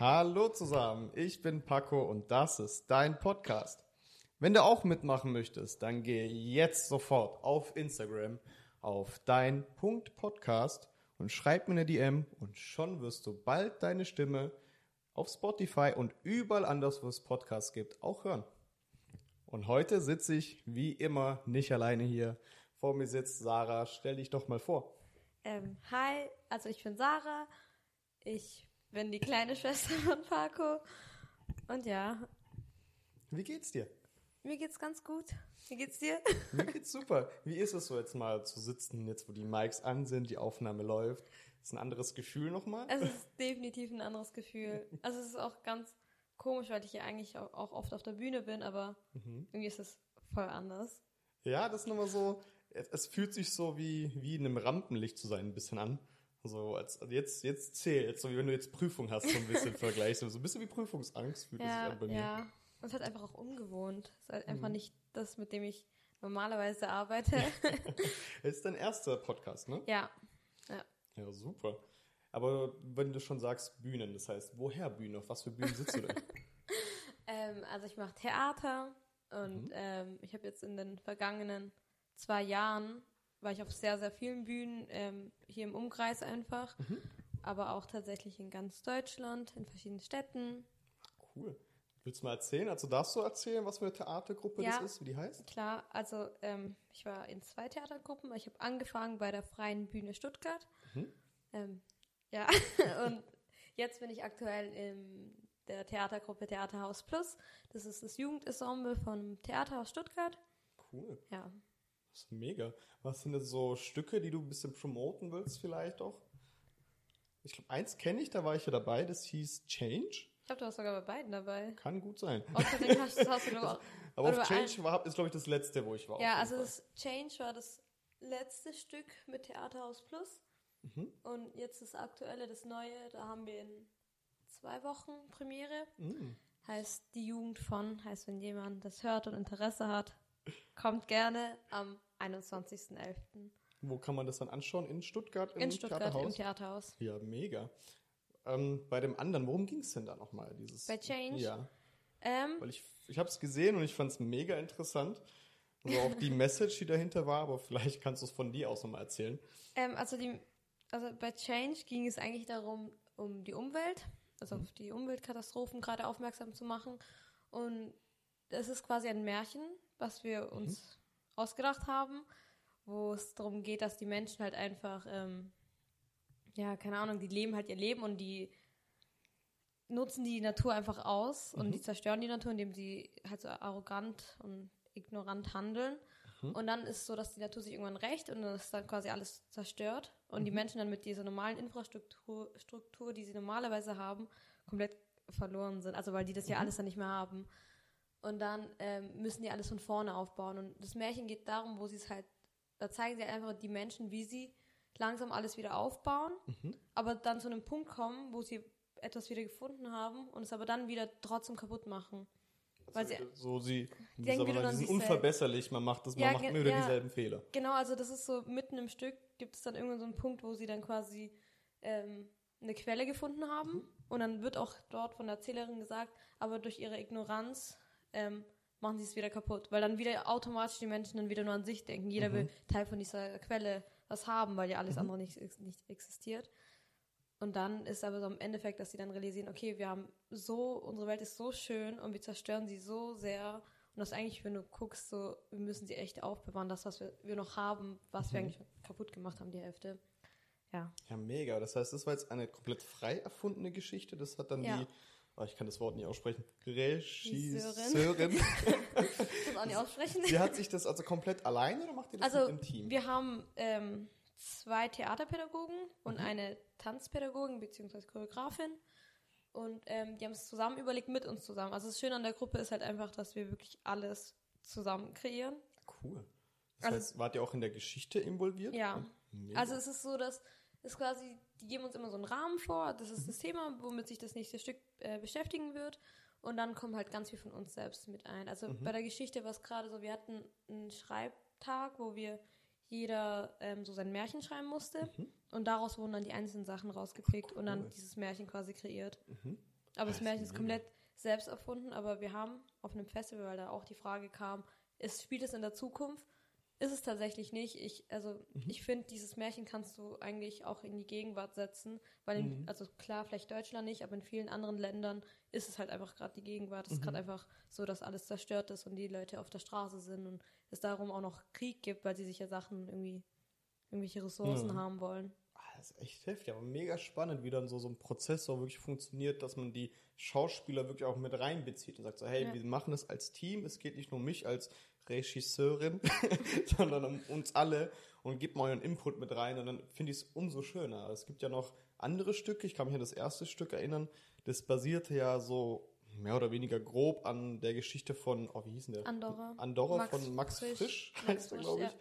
Hallo zusammen, ich bin Paco und das ist dein Podcast. Wenn du auch mitmachen möchtest, dann gehe jetzt sofort auf Instagram auf dein Punkt Podcast und schreib mir eine DM und schon wirst du bald deine Stimme auf Spotify und überall anders, wo es Podcasts gibt, auch hören. Und heute sitze ich wie immer nicht alleine hier. Vor mir sitzt Sarah. Stell dich doch mal vor. Ähm, hi, also ich bin Sarah. Ich bin die kleine Schwester von Paco. Und ja, Wie geht's dir? mir geht's ganz gut. Wie geht's dir? Mir geht's super. Wie ist es so jetzt mal zu sitzen, jetzt wo die Mics an sind, die Aufnahme läuft? Ist ein anderes Gefühl nochmal? Es ist definitiv ein anderes Gefühl. Also es ist auch ganz komisch, weil ich ja eigentlich auch oft auf der Bühne bin, aber irgendwie ist es voll anders. Ja, das ist nochmal so, es, es fühlt sich so wie, wie in einem Rampenlicht zu sein, ein bisschen an. So, als also jetzt, jetzt zählt, so wie wenn du jetzt Prüfung hast, so ein bisschen vergleichst. So ein bisschen wie Prüfungsangst fühlt es sich Ja, an bei mir. ja. Und es ist halt einfach auch ungewohnt. Es ist halt Mhm. einfach nicht das, mit dem ich normalerweise arbeite. Es ist dein erster Podcast, ne? ja. Ja, super. Aber wenn du schon sagst Bühnen, das heißt, woher Bühne? Auf was für Bühnen sitzt du denn? Ähm, also ich mache Theater und ähm, ich habe jetzt in den vergangenen zwei Jahren war ich auf sehr, sehr vielen Bühnen ähm, hier im Umkreis einfach, aber auch tatsächlich in ganz Deutschland, in verschiedenen Städten. Cool. Willst du mal erzählen? Also darfst du erzählen, was für eine Theatergruppe Ja. das ist, wie die heißt? Klar, also ähm, ich war in zwei Theatergruppen. Ich habe angefangen bei der Freien Bühne Stuttgart. Ähm, ja, und jetzt bin ich aktuell in der Theatergruppe Theaterhaus Plus. Das ist das Jugendensemble vom Theaterhaus Stuttgart. Cool. Ja, Das ist mega. Was sind das so Stücke, die du ein bisschen promoten willst vielleicht auch? Ich glaube, eins kenne ich, da war ich ja dabei, das hieß Change. ich glaube, du warst sogar bei beiden dabei. Kann gut sein. Außerdem hast, hast du auch. Aber auf Change war, ist, glaube ich, das letzte, wo ich war. Ja, also das Change war das letzte Stück mit Theaterhaus Plus. Mhm. Und jetzt das aktuelle, das neue, da haben wir in zwei Wochen Premiere. Mm. Heißt die Jugend von, heißt wenn jemand das hört und Interesse hat, kommt gerne am 21.11. Wo kann man das dann anschauen? In Stuttgart? Im in Stuttgart im Theaterhaus? Theaterhaus. Ja, mega. Ähm, bei dem anderen, worum ging es denn da nochmal? Dieses, Bei Change? Ja, Ähm, weil ich, ich habe es gesehen und ich fand es mega interessant. Also auch die Message, die dahinter war, aber vielleicht kannst du es von dir aus nochmal erzählen. ähm, also, die, also bei Change ging es eigentlich darum, um die Umwelt, also auf die Umweltkatastrophen gerade aufmerksam zu machen. Und es ist quasi ein Märchen, was wir uns ausgedacht haben, wo es darum geht, dass die Menschen halt einfach, ähm, ja, keine Ahnung, die leben halt ihr Leben und die nutzen die Natur einfach aus und die zerstören die Natur, indem sie halt so arrogant und ignorant handeln. Und dann ist es so, dass die Natur sich irgendwann rächt und dann ist dann quasi alles zerstört und die Menschen dann mit dieser normalen Infrastruktur, Struktur, die sie normalerweise haben, komplett verloren sind. Also weil die das ja alles dann nicht mehr haben. Und dann ähm, müssen die alles von vorne aufbauen. Und das Märchen geht darum, wo sie es halt, da zeigen sie einfach die Menschen, wie sie langsam alles wieder aufbauen, aber dann zu einem Punkt kommen, wo sie etwas wieder gefunden haben und es aber dann wieder trotzdem kaputt machen. Weil sie, So sie, denken sagen die sind unverbesserlich, man macht das, man Ja, macht immer wieder ja. dieselben Fehler. Genau, also das ist so mitten im Stück gibt es dann irgendwann so einen Punkt, wo sie dann quasi ähm, eine Quelle gefunden haben und dann wird auch dort von der Erzählerin gesagt, aber durch ihre Ignoranz ähm, machen sie es wieder kaputt, weil dann wieder automatisch die Menschen dann wieder nur an sich denken. Jeder will Teil von dieser Quelle was haben, weil ja alles andere nicht, nicht existiert. Und dann ist aber so im Endeffekt, dass sie dann realisieren, okay, wir haben so, unsere Welt ist so schön und wir zerstören sie so sehr. Und das eigentlich, wenn du guckst, so, wir müssen sie echt aufbewahren, das, was wir, wir noch haben, was wir eigentlich kaputt gemacht haben, die Hälfte. Ja. Ja, mega. Das heißt, das war jetzt eine komplett frei erfundene Geschichte. Das hat dann Ja. die, oh, ich kann das Wort nicht aussprechen, Regisseurin. Ich muss auch nicht aussprechen. Sie hat sich das also komplett alleine oder macht ihr das Also, mit dem Team? wir haben ähm, zwei Theaterpädagogen und eine Tanzpädagogin bzw. Choreografin. Und ähm, die haben es zusammen überlegt, mit uns zusammen. Also das Schöne an der Gruppe ist halt einfach, dass wir wirklich alles zusammen kreieren. Cool. Das Also- heißt, wart ihr auch in der Geschichte involviert? Ja. Mega. Also es ist so, dass es quasi, die geben uns immer so einen Rahmen vor, das ist das Thema, womit sich das nächste Stück äh, beschäftigen wird. Und dann kommt halt ganz viel von uns selbst mit ein. Also bei der Geschichte war es gerade so, wir hatten einen Schreibtag, wo wir jeder ähm, so sein Märchen schreiben musste. Und daraus wurden dann die einzelnen Sachen rausgepickt und dann cool. dieses Märchen quasi kreiert. Aber das Das Märchen ist mega. komplett selbst erfunden, aber wir haben auf einem Festival, weil da auch die Frage kam, ist, spielt es in der Zukunft? Ist es tatsächlich nicht. Ich, also, Mhm. ich finde, dieses Märchen kannst du eigentlich auch in die Gegenwart setzen, weil, in, Mhm. also klar, vielleicht Deutschland nicht, aber in vielen anderen Ländern ist es halt einfach gerade die Gegenwart. Es ist Mhm. gerade einfach so, dass alles zerstört ist und die Leute auf der Straße sind und es darum auch noch Krieg gibt, weil sie sich ja Sachen irgendwie, irgendwelche Ressourcen Ja. haben wollen. Ah, Das ist echt heftig, aber mega spannend, wie dann so, so ein Prozess so wirklich funktioniert, dass man die Schauspieler wirklich auch mit reinbezieht und sagt so, hey, Ja. wir machen das als Team, es geht nicht nur um mich als Regisseurin, sondern um uns alle und gebt mal euren Input mit rein und dann finde ich es umso schöner. Es gibt ja noch andere Stücke, ich kann mich an das erste Stück erinnern, das basierte ja so mehr oder weniger grob an der Geschichte von, oh, wie hieß denn der? Andorra. Andorra Max von Max Frisch, Frisch. heißt er, glaube ich. ja.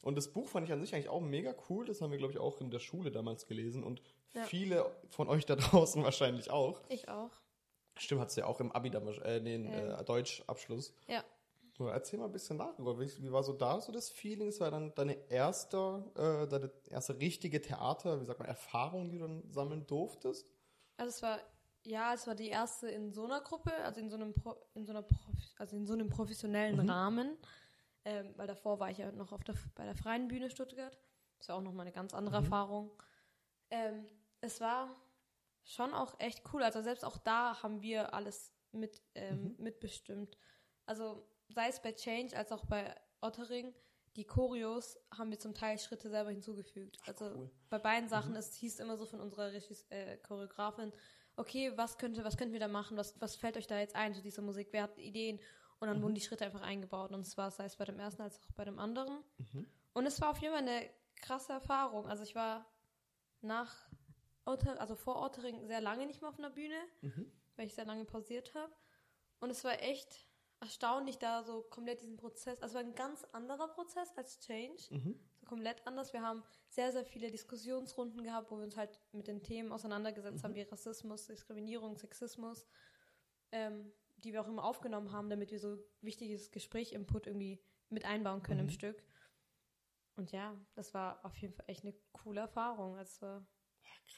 Und das Buch fand ich an sich eigentlich auch mega cool. Das haben wir, glaube ich, auch in der Schule damals gelesen. Und Ja. viele von euch da draußen wahrscheinlich auch. Ich auch. Stimmt, hat es ja auch im Abi damals, äh, den Ja. äh, Deutschabschluss. Ja. Erzähl mal ein bisschen darüber. Wie, wie war so da so das Feeling? Es war dann deine erste, äh, deine erste richtige Theater, wie sagt man, Erfahrung, die du dann sammeln durftest? Also es war, ja, es war die erste in so einer Gruppe, also in so einem, Pro, in so einer Prof, also in so einem professionellen Mhm. Rahmen. Ähm, weil davor war ich ja noch auf der, bei der Freien Bühne Stuttgart. Das war auch nochmal eine ganz andere Mhm. Erfahrung. Ähm, es war schon auch echt cool. Also selbst auch da haben wir alles mit, ähm, Mhm. mitbestimmt. Also sei es bei Change als auch bei Ottering, die Choreos haben wir zum Teil Schritte selber hinzugefügt. Also cool. bei beiden Sachen, Mhm. es hieß immer so von unserer Regis äh, Choreografin, okay, was könnte, was könnten wir da machen? Was, was fällt euch da jetzt ein zu dieser Musik? Wer hat Ideen? Und dann Mhm. wurden die Schritte einfach eingebaut. Und es war sei es bei dem ersten als auch bei dem anderen. Mhm. Und es war auf jeden Fall eine krasse Erfahrung. Also ich war nach Otter, also vor Ottering sehr lange nicht mehr auf einer Bühne, Mhm. weil ich sehr lange pausiert habe. Und es war echt erstaunlich, da so komplett diesen Prozess, also ein ganz anderer Prozess als Change, Mhm. so komplett anders. Wir haben sehr, sehr viele Diskussionsrunden gehabt, wo wir uns halt mit den Themen auseinandergesetzt haben, wie Rassismus, Diskriminierung, Sexismus, ähm, die wir auch immer aufgenommen haben, damit wir so wichtiges Gespräch-Input irgendwie mit einbauen können Mhm. im Stück. Und ja, das war auf jeden Fall echt eine coole Erfahrung. Also,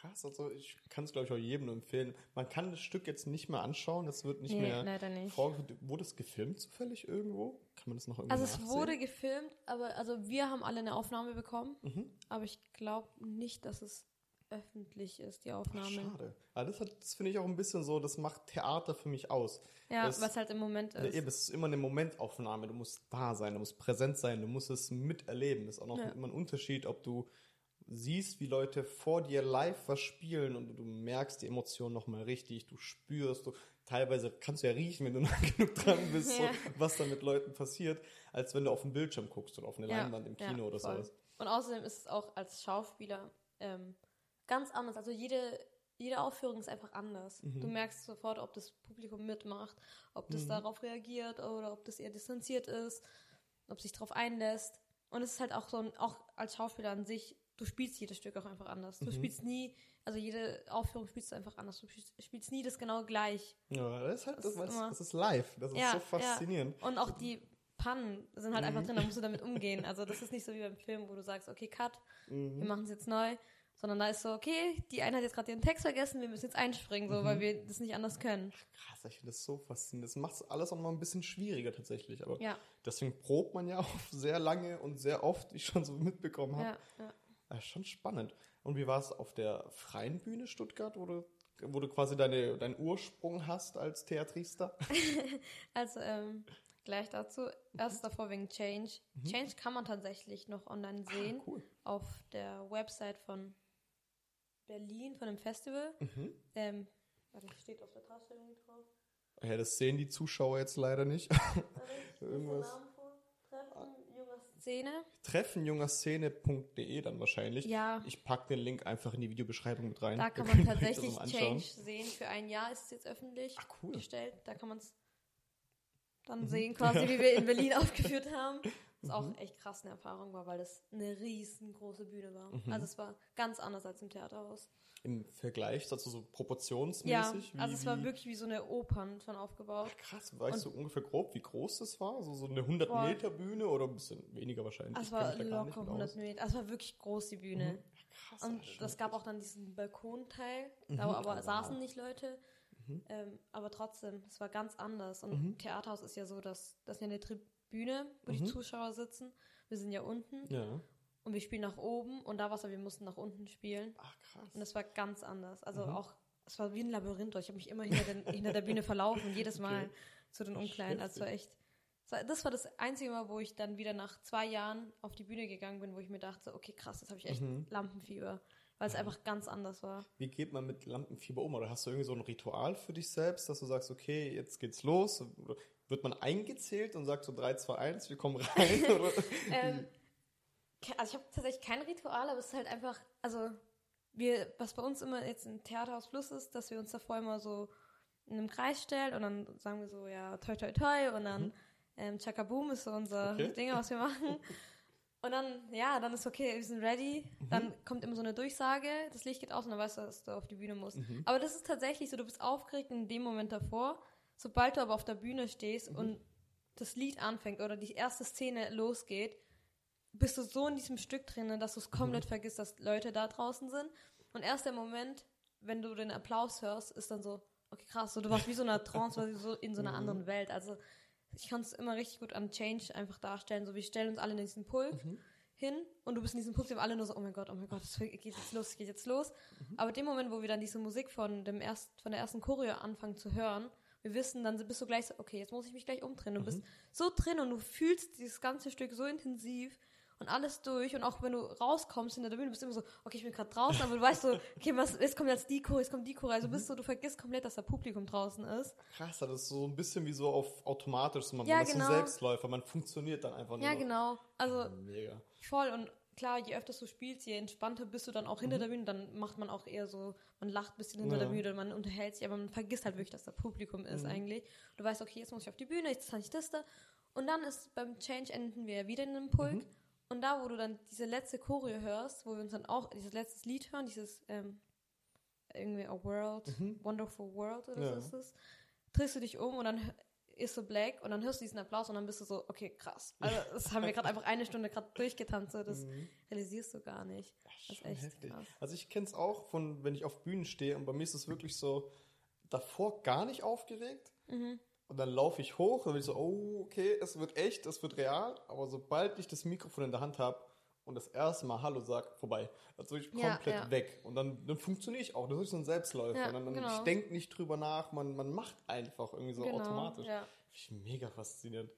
Krass, also ich kann es, glaube ich, auch jedem empfehlen. Man kann das Stück jetzt nicht mehr anschauen, das wird nicht nee, mehr leider nicht. vorgeführt. Wurde es gefilmt zufällig irgendwo? Kann man das noch irgendwie Also es nachsehen? wurde gefilmt, aber also wir haben alle eine Aufnahme bekommen, Mhm. aber ich glaube nicht, dass es öffentlich ist, die Ach, Aufnahme. schade. Aber das, hat- das finde ich auch ein bisschen so, das macht Theater für mich aus. Ja, Das- was halt im Moment ist. eben, es ist immer eine Momentaufnahme. Du musst da sein, du musst präsent sein, du musst es miterleben. Das ist auch noch Ja. immer ein Unterschied, ob du siehst, wie Leute vor dir live was spielen und du merkst die Emotionen nochmal richtig, du spürst, du, teilweise kannst du ja riechen, wenn du nah genug dran bist, Ja. so, was da mit Leuten passiert, als wenn du auf den Bildschirm guckst oder auf eine Ja, Leinwand im ja, Kino oder voll. sowas. Und außerdem ist es auch als Schauspieler ähm, ganz anders. Also jede, jede Aufführung ist einfach anders. Mhm. Du merkst sofort, ob das Publikum mitmacht, ob das Mhm. darauf reagiert oder ob das eher distanziert ist, ob sich darauf einlässt. Und es ist halt auch so ein, auch als Schauspieler an sich, du spielst jedes Stück auch einfach anders. Du Mhm. spielst nie, also jede Aufführung spielst du einfach anders. Du spielst, nie das genau gleich. Ja, das ist halt, Das das, ist das, ist live. Das ist Ja, so ja. faszinierend. Und auch die Pannen sind halt einfach Mhm. drin, da musst du damit umgehen. Also das ist nicht so wie beim Film, wo du sagst, okay, cut, wir Mhm. machen es jetzt neu, sondern da ist so, okay, die eine hat jetzt gerade ihren Text vergessen, wir müssen jetzt einspringen, so, Mhm. weil wir das nicht anders können. Krass, ich finde das so faszinierend. Das macht es alles auch mal ein bisschen schwieriger tatsächlich. Aber Ja, deswegen probt man ja auch sehr lange und sehr oft, wie ich schon so mitbekommen habe. ja, ja. Ja, schon spannend. Und wie war es auf der freien Bühne Stuttgart, wo du, wo du quasi deine, deinen Ursprung hast als Theatrister? Also, ähm, gleich dazu. Erst davor wegen Change. Mhm. Change kann man tatsächlich noch online sehen Ah, cool. auf der Website von Berlin, von dem Festival. Mhm. Ähm, warte, steht auf der Taste irgendwie drauf. Ja, das sehen die Zuschauer jetzt leider nicht. Irgendwas. Treffen junger Szene. Treffenjungerszene.de dann wahrscheinlich. Ja. Ich packe den Link einfach in die Videobeschreibung mit rein. Da kann man tatsächlich. Change sehen. Für ein Jahr ist es jetzt öffentlich Ach, cool. gestellt. Da kann man es dann Mhm. sehen, quasi, wie wir in Berlin aufgeführt haben. Was auch echt krass eine Erfahrung war, weil das eine riesengroße Bühne war. Mhm. Also es war ganz anders als im Theaterhaus. Im Vergleich dazu so Ja, proportionsmäßig. wie- also es war wirklich wie so eine Opern schon aufgebaut. Ach, krass, weißt du ungefähr grob, wie groß das war? Also so eine 100 Boah. Meter Bühne oder ein bisschen weniger wahrscheinlich? Also es war locker mit 100 aus. Meter. Also es war wirklich groß, die Bühne. Krass, Und Alter, das gab auch dann diesen Balkonteil, Mhm. da aber wow. saßen nicht Leute. Ähm, aber trotzdem, es war ganz anders. Und Theaterhaus ist ja so, dass das ja eine Tribüne, wo die Zuschauer sitzen. Wir sind ja unten Ja. und wir spielen nach oben und da war es, aber wir mussten nach unten spielen. Ach, krass. Und es war ganz anders. Also Mhm. auch, es war wie ein Labyrinth. Ich habe mich immer hinter, den, hinter der Bühne verlaufen, jedes Mal Okay. zu den Umkleiden. Also es war echt. Das war das einzige Mal, wo ich dann wieder nach zwei Jahren auf die Bühne gegangen bin, wo ich mir dachte, okay, krass, jetzt habe ich echt Mhm. Lampenfieber, weil es einfach ganz anders war. Wie geht man mit Lampenfieber um? Oder hast du irgendwie so ein Ritual für dich selbst, dass du sagst, okay, jetzt geht's los? Wird man eingezählt und sagt so 3, 2, 1, wir kommen rein? Ähm, also ich habe tatsächlich kein Ritual, aber es ist halt einfach, also wir, was bei uns immer jetzt im Theaterhaus Plus ist, dass wir uns davor immer so in einem Kreis stellen und dann sagen wir so, ja, toi toi toi und dann ähm, Chakaboom ist so unser Okay. Ding, was wir machen. Und dann, ja, dann ist okay, wir sind ready. Dann kommt immer so eine Durchsage, das Licht geht aus und dann weißt du, dass du auf die Bühne musst. Aber das ist tatsächlich so, du bist aufgeregt in dem Moment davor. Sobald du aber auf der Bühne stehst und das Lied anfängt oder die erste Szene losgeht, bist du so in diesem Stück drin, dass du es komplett vergisst, dass Leute da draußen sind. Und erst der Moment, wenn du den Applaus hörst, ist dann so, okay, krass, so, du warst wie so eine Trance, warst so in so einer anderen Welt. Also ich kann es immer richtig gut an Change einfach darstellen. So, wir stellen uns alle in diesen Pulk hin und du bist in diesem Pulk, wir haben alle nur so, oh mein Gott, oh mein Gott, es geht jetzt los, es geht jetzt los. Aber dem Moment, wo wir dann diese Musik von, dem erst, von der ersten Choreo anfangen zu hören, wir wissen, dann bist du gleich so, okay, jetzt muss ich mich gleich umdrehen. Du bist so drin und du fühlst dieses ganze Stück so intensiv und alles durch. Und auch wenn du rauskommst hinter der Bühne, bist du immer so, okay, ich bin gerade draußen, aber du weißt so, okay, was, jetzt kommt jetzt die Choreo, jetzt kommt die Choreo. Also bist so, du vergisst komplett, dass da Publikum draußen ist. Krass, das ist so ein bisschen wie so auf automatisch, so man, Ja, man ist genau. ein Selbstläufer, man funktioniert dann einfach nur. Ja, genau. Also Mega. voll und klar, je öfter du spielst, je entspannter bist du dann auch hinter der Bühne, dann macht man auch eher so, man lacht ein bisschen hinter Ja. der Bühne, man unterhält sich, aber man vergisst halt wirklich, dass da Publikum ist eigentlich. Du weißt, okay, jetzt muss ich auf die Bühne, jetzt kann ich das da. Und dann ist beim Change enden wir wieder in einem Pulk. Und da, wo du dann diese letzte Choreo hörst, wo wir uns dann auch dieses letzte Lied hören, dieses ähm, irgendwie A World, Wonderful World oder Ja. so ist es, drehst du dich um und dann ist so black und dann hörst du diesen Applaus und dann bist du so, okay, krass. Also das haben wir gerade einfach eine Stunde gerade durchgetanzt, so, das realisierst du gar nicht. Das ist Mhm. Echt heftig. krass. Also ich kenne es auch von, wenn ich auf Bühnen stehe und bei mir ist es wirklich so, davor gar nicht aufgeregt Mhm. und dann laufe ich hoch und bin ich so, oh, okay, es wird echt, es wird real, aber sobald ich das Mikrofon in der Hand habe und das erste Mal Hallo sag, vorbei. Also ich Ja, komplett ja. weg und dann, dann funktioniere ich auch. Das ist so ein Selbstläufer. Ja, und dann, dann, genau. Ich denke nicht drüber nach, man, man macht einfach irgendwie so Genau, automatisch. ja. Finde ich mega faszinierend.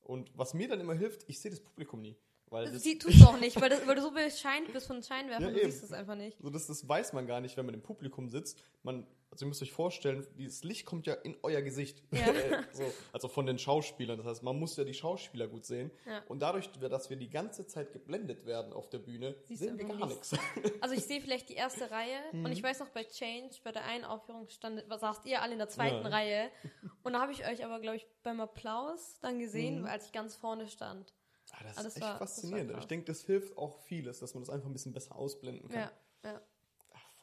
Und was mir dann immer hilft, ich sehe das Publikum nie. Weil das, Die tust du auch nicht, weil, das, weil du so bescheint bist von Scheinwerfern, Ja, du eben. siehst es einfach nicht. So, das, das weiß man gar nicht, wenn man im Publikum sitzt. Man, also ihr müsst euch vorstellen, dieses Licht kommt ja in euer Gesicht. Ja. Äh, so, also von den Schauspielern. Das heißt, man muss ja die Schauspieler gut sehen. Ja. Und dadurch, dass wir die ganze Zeit geblendet werden auf der Bühne, Siehst sehen wir gar nichts. Also ich sehe vielleicht die erste Reihe Mhm. und ich weiß noch bei Change, bei der einen Aufführung stand, was saßt ihr alle in der zweiten Ja. Reihe und da habe ich euch aber, glaube ich, beim Applaus dann gesehen, Mhm. als ich ganz vorne stand. Ah, das Ah, ist das echt war- das faszinierend. ich denke, das hilft auch vieles, dass man das einfach ein bisschen besser ausblenden kann.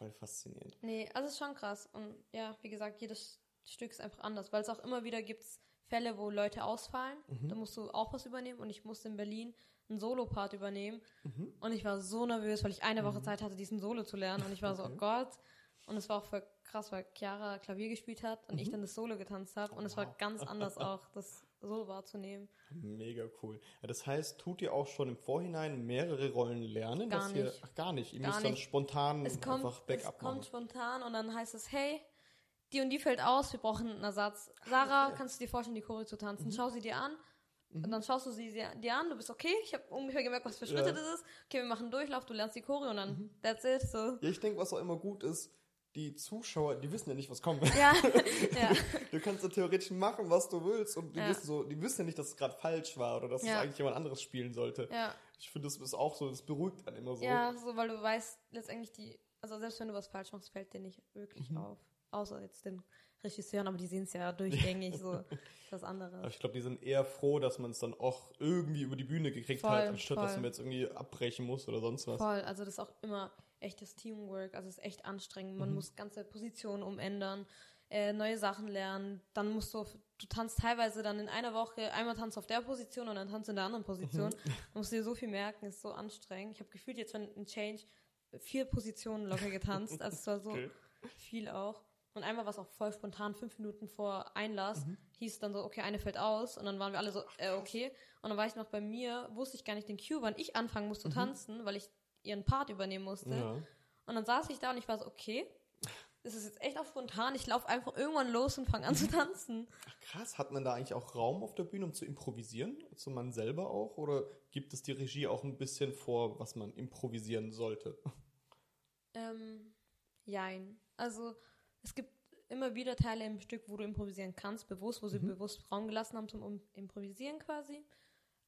Voll faszinierend. Nee, also es ist schon krass. Und ja, wie gesagt, jedes Stück ist einfach anders, weil es auch immer wieder gibt Fälle, wo Leute ausfallen. Mhm. Da musst du auch was übernehmen und ich musste in Berlin einen Solo-Part übernehmen. Mhm. Und ich war so nervös, weil ich eine Woche Zeit hatte, diesen Solo zu lernen. Und ich war so, oh Gott. Und es war auch voll krass, weil Chiara Klavier gespielt hat und ich dann das Solo getanzt habe. Und es war Mhm. Wow. ganz anders auch, das Solo wahrzunehmen. Mega cool. Ja, das heißt, tut ihr auch schon im Vorhinein mehrere Rollen lernen? Gar dass Ihr, nicht. ach, gar nicht. Ihr Gar müsst dann nicht. spontan Es kommt, einfach es Backup kommt machen. spontan und dann heißt es, hey, die und die fällt aus, wir brauchen einen Ersatz. Sarah, kannst du dir vorstellen, die Choreo zu tanzen? Schau sie dir an. Und dann schaust du sie dir an, du bist okay, ich habe ungefähr gemerkt, was für Schritte Ja. das ist. Okay, wir machen einen Durchlauf, du lernst die Choreo und dann that's it. So. Ja, ich denke, was auch immer gut ist, die Zuschauer, die wissen ja nicht, was kommt. Ja, ja, Du kannst ja theoretisch machen, was du willst und die, Ja. wissen, so, die wissen ja nicht, dass es gerade falsch war oder dass Ja. es eigentlich jemand anderes spielen sollte. ja. Ich finde, das ist auch so, das beruhigt einen immer so. Ja, so, weil du weißt, letztendlich die, also selbst wenn du was falsch machst, fällt dir nicht wirklich Mhm. auf. Außer jetzt den Regisseuren, aber die sehen es ja durchgängig, so ist was Aber ich glaube, die sind eher froh, dass man es dann auch irgendwie über die Bühne gekriegt Voll, hat, anstatt dass voll. man jetzt irgendwie abbrechen muss oder sonst was. Voll, also das ist auch immer echtes Teamwork, also es ist echt anstrengend. Mhm. Man muss ganze Positionen umändern, äh, neue Sachen lernen. Dann musst du, auf, du tanzt teilweise dann in einer Woche, einmal tanzt auf der Position und dann tanzt in der anderen Position. Mhm. Du musst dir so viel merken, ist so anstrengend. Ich habe gefühlt jetzt, wenn ein Change vier Positionen locker getanzt, also es war so Okay. viel auch. Und einmal war es auch voll spontan, fünf Minuten vor Einlass, Mhm. hieß dann so, okay, eine fällt aus. Und dann waren wir alle so, äh, okay. Und dann war ich noch bei mir, wusste ich gar nicht den Cue, wann ich anfangen musste zu tanzen, weil ich ihren Part übernehmen musste. Mhm. Ja. Und dann saß ich da und ich war so, okay, das ist jetzt echt auch spontan. Ich laufe einfach irgendwann los und fange an zu tanzen. Ach, krass, hat man da eigentlich auch Raum auf der Bühne, um zu improvisieren? Also man selber auch? Oder gibt es die Regie auch ein bisschen vor, was man improvisieren sollte? Ähm, jein. Also es gibt immer wieder Teile im Stück, wo du improvisieren kannst, bewusst, wo sie bewusst Raum gelassen haben zum um Improvisieren quasi.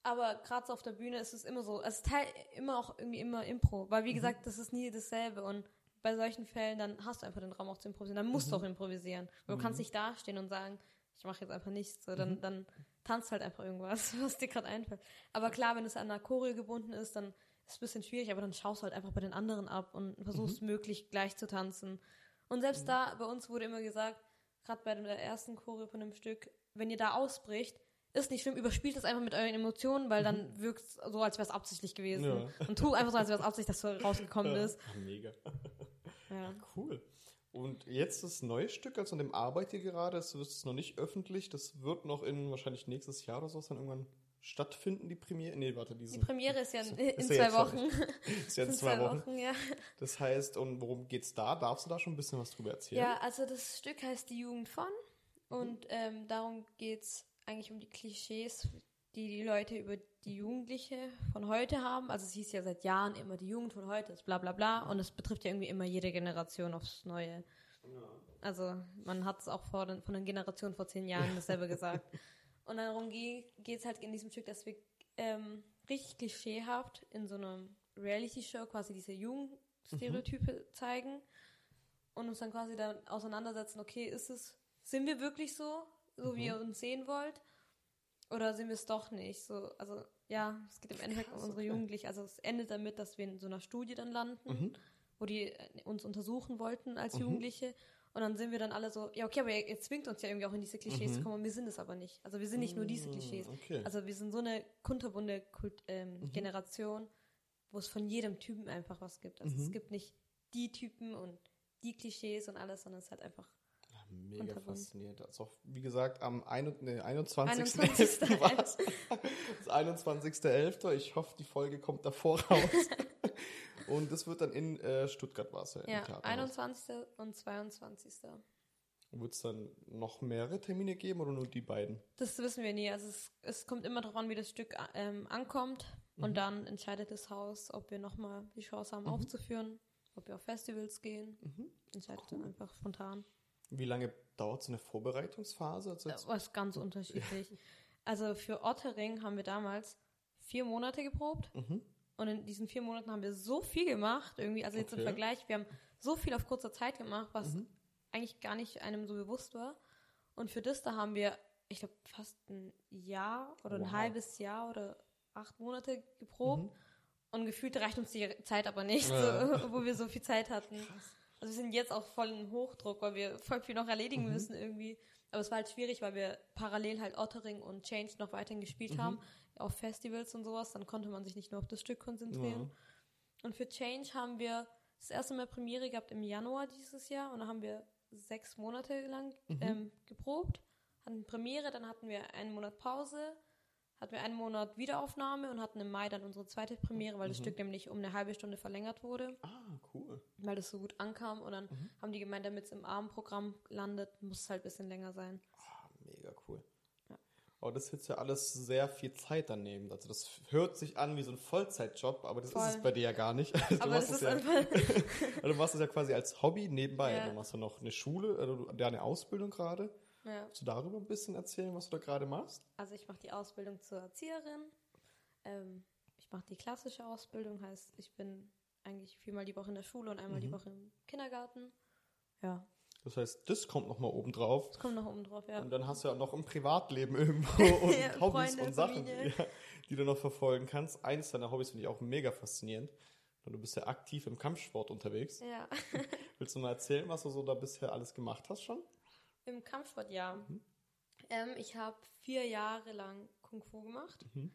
Aber gerade so auf der Bühne ist es immer so, es ist Teil immer auch irgendwie immer Impro, weil wie gesagt, das ist nie dasselbe und bei solchen Fällen, dann hast du einfach den Raum auch zu improvisieren, dann musst du auch improvisieren. Weil Du kannst nicht dastehen und sagen, ich mache jetzt einfach nichts, so, dann, dann tanzt halt einfach irgendwas, was dir gerade einfällt. Aber klar, wenn es an einer Choreo gebunden ist, dann ist es ein bisschen schwierig, aber dann schaust du halt einfach bei den anderen ab und versuchst möglich gleich zu tanzen. Und selbst da, bei uns wurde immer gesagt, gerade bei der ersten Choreo von dem Stück, wenn ihr da ausbricht, ist nicht schlimm, überspielt es einfach mit euren Emotionen, weil dann wirkt es so, als wäre es absichtlich gewesen. Ja. Und tu einfach so, als wäre es absichtlich, dass du rausgekommen bist. Ah, mega. Ja. Cool. Und jetzt das neue Stück, also an dem arbeitet ihr gerade, das ist noch nicht öffentlich, das wird noch in wahrscheinlich nächstes Jahr oder so dann irgendwann stattfinden, die Premiere. Nee, warte, Die diesen. Premiere ist ja in, in Ist zwei ja Wochen. ist ja in zwei Wochen. ja. Das heißt, und worum geht's da? Darfst du da schon ein bisschen was drüber erzählen? Ja, also das Stück heißt Die Jugend von und ähm, darum geht's eigentlich um die Klischees, die die Leute über die Jugendliche von heute haben. Also es hieß ja seit Jahren immer, die Jugend von heute ist bla bla bla und es betrifft ja irgendwie immer jede Generation aufs Neue. Also man hat es auch vor von den Generationen vor zehn Jahren dasselbe gesagt. Und darum geht es halt in diesem Stück, dass wir ähm, richtig klischeehaft in so einem Reality-Show quasi diese Jugendstereotype zeigen und uns dann quasi dann auseinandersetzen, okay, ist es, sind wir wirklich so, so wie ihr uns sehen wollt? Oder sind wir es doch nicht? So, also ja, es geht im Endeffekt um unsere okay. Jugendlichen. Also es endet damit, dass wir in so einer Studie dann landen, wo die äh, uns untersuchen wollten als Jugendliche. Und dann sind wir dann alle so, ja okay, aber ihr, ihr zwingt uns ja irgendwie auch in diese Klischees zu kommen und wir sind es aber nicht. Also wir sind nicht nur diese Klischees. okay. Also wir sind so eine kunterbunte Kult, ähm, Generation, wo es von jedem Typen einfach was gibt. Also es gibt nicht die Typen und die Klischees und alles, sondern es ist halt einfach Mega faszinierend. Also, wie gesagt, am ein, nee, 21. 21.11. war's. Das 21.11. Ich hoffe, die Folge kommt davor raus. Und das wird dann in äh, Stuttgart war es ja. im ja, Theaterhaus. 21. und 22. Wird es dann noch mehrere Termine geben oder nur die beiden? Das wissen wir nie. Also es, es kommt immer darauf an, wie das Stück ähm, ankommt. Und dann entscheidet das Haus, ob wir nochmal die Chance haben aufzuführen, ob wir auf Festivals gehen. Entscheidet dann einfach spontan. Wie lange dauert so eine Vorbereitungsphase? Also Was ganz unterschiedlich. Also für Ottering haben wir damals vier Monate geprobt. Und in diesen vier Monaten haben wir so viel gemacht, irgendwie, also jetzt im. Vergleich, wir haben so viel auf kurzer Zeit gemacht, was eigentlich gar nicht einem so bewusst war. Und für das, da haben wir, ich glaube, fast ein Jahr oder Wow. ein halbes Jahr oder acht Monate geprobt. Und gefühlt reicht uns die Zeit aber nicht, Ja. so, wo wir so viel Zeit hatten. Also wir sind jetzt auch voll im Hochdruck, weil wir voll viel noch erledigen müssen irgendwie. Aber es war halt schwierig, weil wir parallel halt Ottering und Change noch weiterhin gespielt haben, auf Festivals und sowas. Dann konnte man sich nicht nur auf das Stück konzentrieren. Und für Change haben wir das erste Mal Premiere gehabt im Januar dieses Jahr und da haben wir sechs Monate lang ähm, geprobt, hatten Premiere, dann hatten wir einen Monat Pause, hatten wir einen Monat Wiederaufnahme und hatten im Mai dann unsere zweite Premiere, weil das Stück nämlich um eine halbe Stunde verlängert wurde ah, cool. weil das so gut ankam und dann Mhm. haben die gemeint, damit es im Abendprogramm landet, muss es halt ein bisschen länger sein. Ah, mega cool. Aber das ist jetzt ja alles sehr viel Zeit daneben. Also das hört sich an wie so ein Vollzeitjob, aber das ist Voll. es bei dir ja gar nicht. Also du Aber machst das ist ja, einfach, also du machst es ja quasi als Hobby nebenbei. Ja. Du machst ja noch eine Schule, also du- ja, eine Ausbildung gerade. Ja. Kannst du darüber ein bisschen erzählen, was du da gerade machst? Also ich mache die Ausbildung zur Erzieherin. Ähm, ich mache die klassische Ausbildung, heißt, ich bin eigentlich viermal die Woche in der Schule und einmal die Mhm. Woche im Kindergarten. Ja, Das heißt, das kommt nochmal oben drauf. das kommt noch oben drauf, ja. Und dann hast du ja noch ein Privatleben irgendwo und Ja, Hobbys Freunde, und Sachen, ja, die du noch verfolgen kannst. Eines deiner Hobbys finde ich auch mega faszinierend. Du bist ja aktiv im Kampfsport unterwegs. Ja, Willst du mal erzählen, was du so da bisher alles gemacht hast schon? Im Kampfsport, ja. Mhm. Ähm, ich habe vier Jahre lang Kung Fu gemacht. Mhm.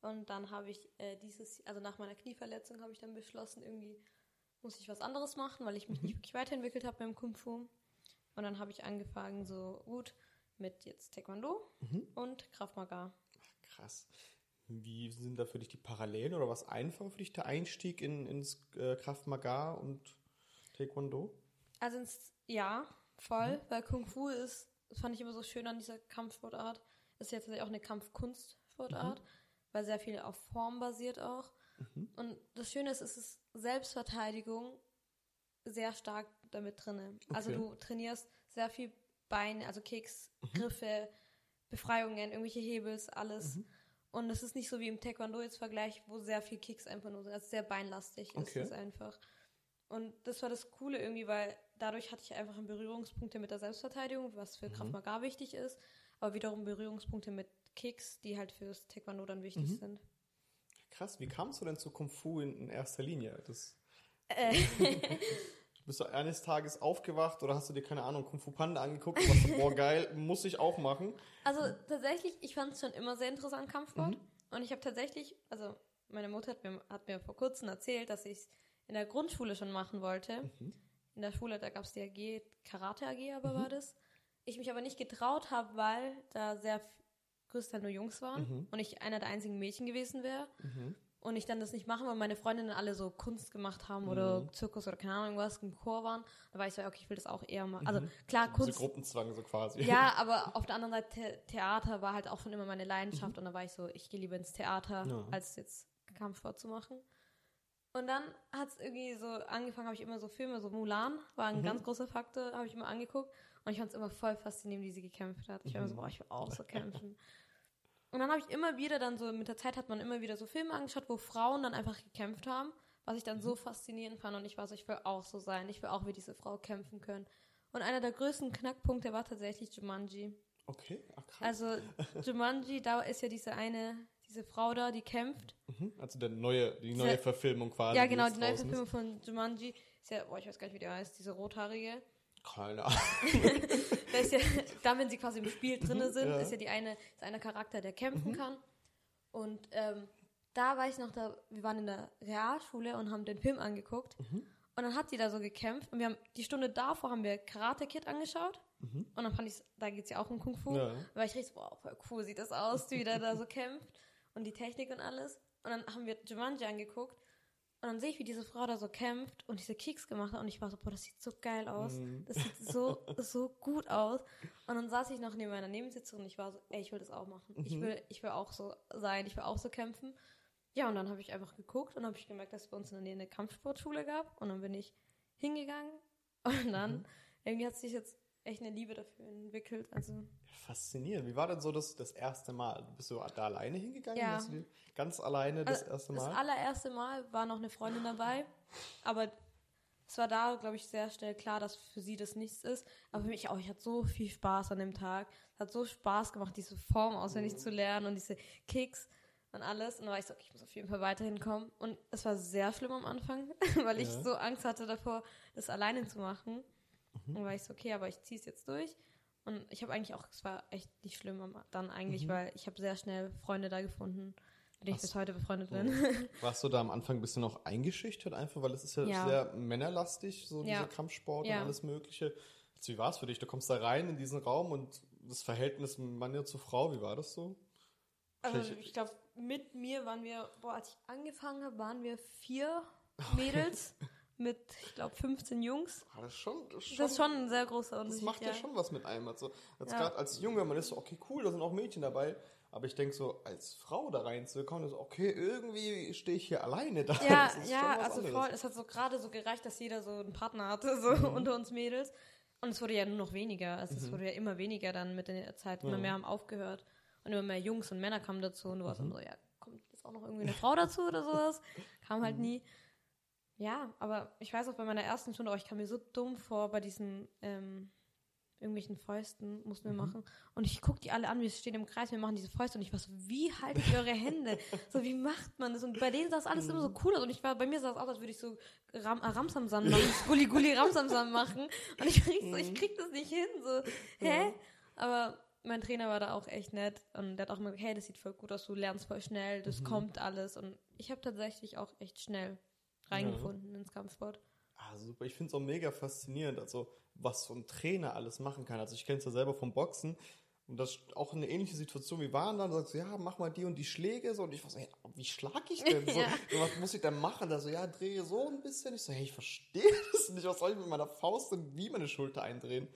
Und dann habe ich äh, dieses, also nach meiner Knieverletzung habe ich dann beschlossen, irgendwie muss ich was anderes machen, weil ich mich Mhm. nicht wirklich weiterentwickelt habe beim Kung Fu. Und dann habe ich angefangen, so gut mit jetzt Taekwondo Mhm. und Krav Maga. Krass. Wie sind da für dich die Parallelen oder was einfacher für dich der Einstieg in, ins äh, Krav Maga und Taekwondo? Also ins, ja, voll, weil Kung Fu ist, das fand ich immer so schön an dieser Kampfsportart, ist ja tatsächlich auch eine Kampfkunstsportart, weil sehr viel auf Form basiert auch. Und das Schöne ist, es ist Selbstverteidigung sehr stark damit drinne. Also Okay. du trainierst sehr viel Beine, also Kicks, Griffe, Befreiungen, irgendwelche Hebels, alles. Und es ist nicht so wie im Taekwondo jetzt Vergleich, wo sehr viel Kicks einfach nur sind. Also sehr beinlastig Okay. ist es einfach. Und das war das Coole irgendwie, weil dadurch hatte ich einfach Berührungspunkte mit der Selbstverteidigung, was für Krav Maga wichtig ist, aber wiederum Berührungspunkte mit Kicks, die halt fürs Taekwondo dann wichtig sind. Krass, wie kamst du denn zu Kung Fu in, in erster Linie? Das, Äh, bist du eines Tages aufgewacht oder hast du dir, keine Ahnung, Kung Fu Panda angeguckt und warst so, boah, geil, muss ich auch machen? Also tatsächlich, ich fand es schon immer sehr interessant, Kampfsport. Und ich habe tatsächlich, also meine Mutter hat mir, hat mir vor kurzem erzählt, dass ich es in der Grundschule schon machen wollte. In der Schule, da gab es die AG, Karate AG aber war das. Ich mich aber nicht getraut habe, weil da sehr größtenteils nur Jungs waren und ich einer der einzigen Mädchen gewesen wäre. Und ich dann das nicht machen, weil meine Freundinnen alle so Kunst gemacht haben oder Zirkus oder keine Ahnung was, im Chor waren. Da war ich so, okay, ich will das auch eher machen. Also klar, So Kunst Gruppenzwang so quasi. ja, aber auf der anderen Seite, The Theater war halt auch schon immer meine Leidenschaft und da war ich so, ich gehe lieber ins Theater, Ja. als jetzt Kampfsport zu machen. Und dann hat es irgendwie so angefangen, habe ich immer so Filme, so Mulan war ein ganz großer Faktor, habe ich immer angeguckt und ich fand es immer voll faszinierend, wie sie gekämpft hat. Ich war immer so, boah, ich will auch so kämpfen. Und dann habe ich immer wieder dann so, mit der Zeit hat man immer wieder so Filme angeschaut, wo Frauen dann einfach gekämpft haben, was ich dann so faszinierend fand und ich war so, ich will auch so sein, ich will auch wie diese Frau kämpfen können. Und einer der größten Knackpunkte war tatsächlich Jumanji. Okay, ach krass. Also Jumanji, da ist ja diese eine, diese Frau da, die kämpft. Mhm. Also der neue, die neue Verfilmung quasi. ja, genau, jetzt die neue draußen ist. Verfilmung von Jumanji. Ist ja, boah, ich weiß gar nicht, wie der heißt, diese rothaarige. Keine Ahnung. Da ist ja, dann, wenn sie quasi im Spiel drinne sind, Ja. ist ja die eine, ist einer Charakter, der kämpfen kann. Und ähm, da weiß ich noch, da, wir waren in der Realschule und haben den Film angeguckt. Und dann hat sie da so gekämpft. Und wir haben die Stunde davor haben wir Karate Kid angeschaut. Und dann fand ich, da geht es ja auch um Kung Fu. Ja. Da war ich richtig, so, boah, voll cool sieht das aus, wie der da so kämpft. Und die Technik und alles. Und dann haben wir Jumanji angeguckt. Und dann sehe ich, wie diese Frau da so kämpft und diese Kicks gemacht hat. Und ich war so, boah, das sieht so geil aus. Das sieht so, so gut aus. Und dann saß ich noch neben meiner Nebensitzerin und ich war so, ey, ich will das auch machen. Ich, will, ich will auch so sein, ich will auch so kämpfen. Ja, und dann habe ich einfach geguckt und habe ich gemerkt, dass es bei uns in der Nähe eine Kampfsportschule gab. Und dann bin ich hingegangen. Und dann, irgendwie hat sich jetzt echt eine Liebe dafür entwickelt. Also, Faszinierend. Wie war denn so das, das erste Mal? Bist du da alleine hingegangen? Ja. Ganz alleine das Also, erste Das Mal? allererste Mal war noch eine Freundin dabei, aber es war da, glaube ich, sehr schnell klar, dass für sie das nichts ist. Aber für mich auch, ich hatte so viel Spaß an dem Tag. Es hat so Spaß gemacht, diese Form auswendig zu lernen und diese Kicks und alles. Und da war ich so, okay, ich muss auf jeden Fall weiterhin kommen. Und es war sehr schlimm am Anfang, weil ich Ja. so Angst hatte davor, das alleine zu machen. Und dann war ich so, okay, aber ich ziehe es jetzt durch. Und ich habe eigentlich auch, es war echt nicht schlimm dann eigentlich, weil ich habe sehr schnell Freunde da gefunden, mit denen ich bis heute befreundet bin. Warst du da am Anfang ein bisschen noch eingeschüchtert einfach, weil es ist ja, Ja. sehr männerlastig, so Ja. dieser Kampfsport Ja. und alles mögliche. Jetzt, wie war es für dich? Du kommst da rein in diesen Raum und das Verhältnis Mann ja zu Frau, wie war das so? Also ich glaube, mit mir waren wir, boah, als ich angefangen habe, waren wir vier Mädels mit, ich glaube, 15 Jungs. Ah, das ist schon, das ist schon, Das ist schon ein sehr großer das Unterschied. macht ja. schon was mit einem. Also, als Ja. gerade als Junge, man ist so, okay, cool, da sind auch Mädchen dabei. Aber ich denke so, als Frau da reinzukommen, ist okay, irgendwie stehe ich hier alleine da. Ja, Das ja, also anderes. voll. Es hat so gerade so gereicht, dass jeder so einen Partner hatte, so Mhm. unter uns Mädels. Und es wurde ja nur noch weniger. Also es wurde ja immer weniger dann mit der Zeit. Immer Ja. mehr haben aufgehört. Und immer mehr Jungs und Männer kamen dazu. Und du warst Mhm. dann so, ja, kommt jetzt auch noch irgendwie eine Frau dazu oder sowas? Kam Mhm. halt nie. Ja, aber ich weiß auch bei meiner ersten Stunde, oh, ich kam mir so dumm vor bei diesen ähm, irgendwelchen Fäusten, mussten Mhm. wir machen. Und ich gucke die alle an, wir stehen im Kreis, wir machen diese Fäuste und ich war so, wie haltet ihr eure Hände? so, wie macht man das? Und bei denen sah es alles immer so cool aus. Und ich war, bei mir sah es aus, als würde ich so Ram, äh, Ramsamsam machen, Gulli Gulli Ramsamsam machen. Und ich krieg so, ich krieg das nicht hin, so, hä? Aber mein Trainer war da auch echt nett und der hat auch immer gesagt, hey, das sieht voll gut aus, du lernst voll schnell, das kommt alles. Und ich habe tatsächlich auch echt schnell reingefunden ins Kampfsport. Ah, super. Ich finde es auch mega faszinierend, also was so ein Trainer alles machen kann. Also ich kenne es ja selber vom Boxen. Und das ist auch eine ähnliche Situation wie waren dann. Da sagst du, ja, mach mal die und die Schläge. So, und ich war so, hey, wie schlag ich denn? So, Ja. Was muss ich denn machen? Da so, ja, drehe so ein bisschen. Ich so, hey, ich verstehe das nicht. Was soll ich mit meiner Faust und wie meine Schulter eindrehen?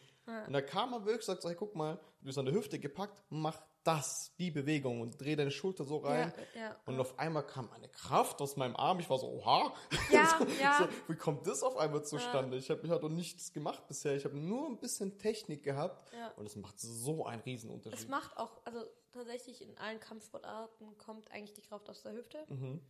Und da kam er wirklich, sagt so, hey, guck mal, du bist an der Hüfte gepackt, mach das, die Bewegung und dreh deine Schulter so rein. Ja, ja. Und auf einmal kam eine Kraft aus meinem Arm. Ich war so, oha. Ja, so, ja. So, wie kommt das auf einmal zustande? Ich habe ich noch nichts gemacht bisher. Ich habe nur ein bisschen Technik gehabt. Ja. Und es macht so einen Es Riesenunterschied. macht auch, also tatsächlich in allen Kampfsportarten kommt eigentlich die Kraft aus der Hüfte. Mhm.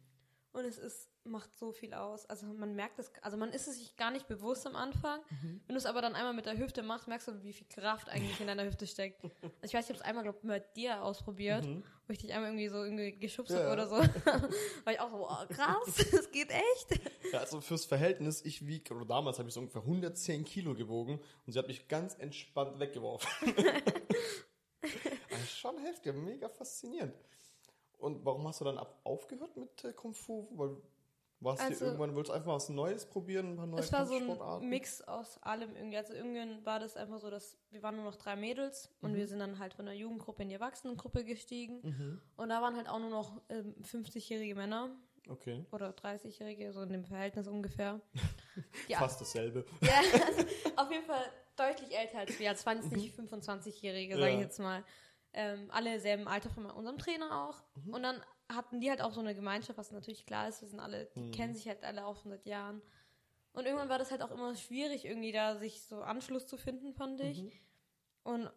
Und es ist, macht so viel aus. Also man merkt es, also man ist es sich gar nicht bewusst am Anfang. Mhm. Wenn du es aber dann einmal mit der Hüfte machst, merkst du, wie viel Kraft eigentlich in deiner Hüfte steckt. Also ich weiß, ich habe es einmal, glaube ich, mit dir ausprobiert, wo ich dich einmal irgendwie so irgendwie geschubst Mhm. Ja. habe oder so. War ich auch so, oh, krass, das geht echt. Ja, also fürs Verhältnis, ich wiege, oder damals habe ich so ungefähr 110 Kilo gewogen und sie hat mich ganz entspannt weggeworfen. also schon heftig, mega faszinierend. Und warum hast du dann ab aufgehört mit äh, Kung Fu? Weil warst Also- du irgendwann, wolltest du einfach was Neues probieren, ein paar neue Es war so ein? Mix aus allem irgendwie. Also irgendwann war das einfach so, dass wir waren nur noch drei Mädels und wir sind dann halt von der Jugendgruppe in die Erwachsenengruppe gestiegen. Mhm. Und da waren halt auch nur noch ähm, 50-jährige Männer Okay, oder 30-jährige, so in dem Verhältnis ungefähr. Ja, fast dasselbe. ja also auf jeden Fall deutlich älter als wir. Jetzt nicht 25-Jährige, sage Ja. ich jetzt mal. Ähm, alle selben Alter von unserem Trainer auch. Und dann hatten die halt auch so eine Gemeinschaft, was natürlich klar ist. Wir sind alle, die kennen sich halt alle auch schon seit Jahren. Und irgendwann war das halt auch immer schwierig, irgendwie da sich so Anschluss zu finden, fand ich. Und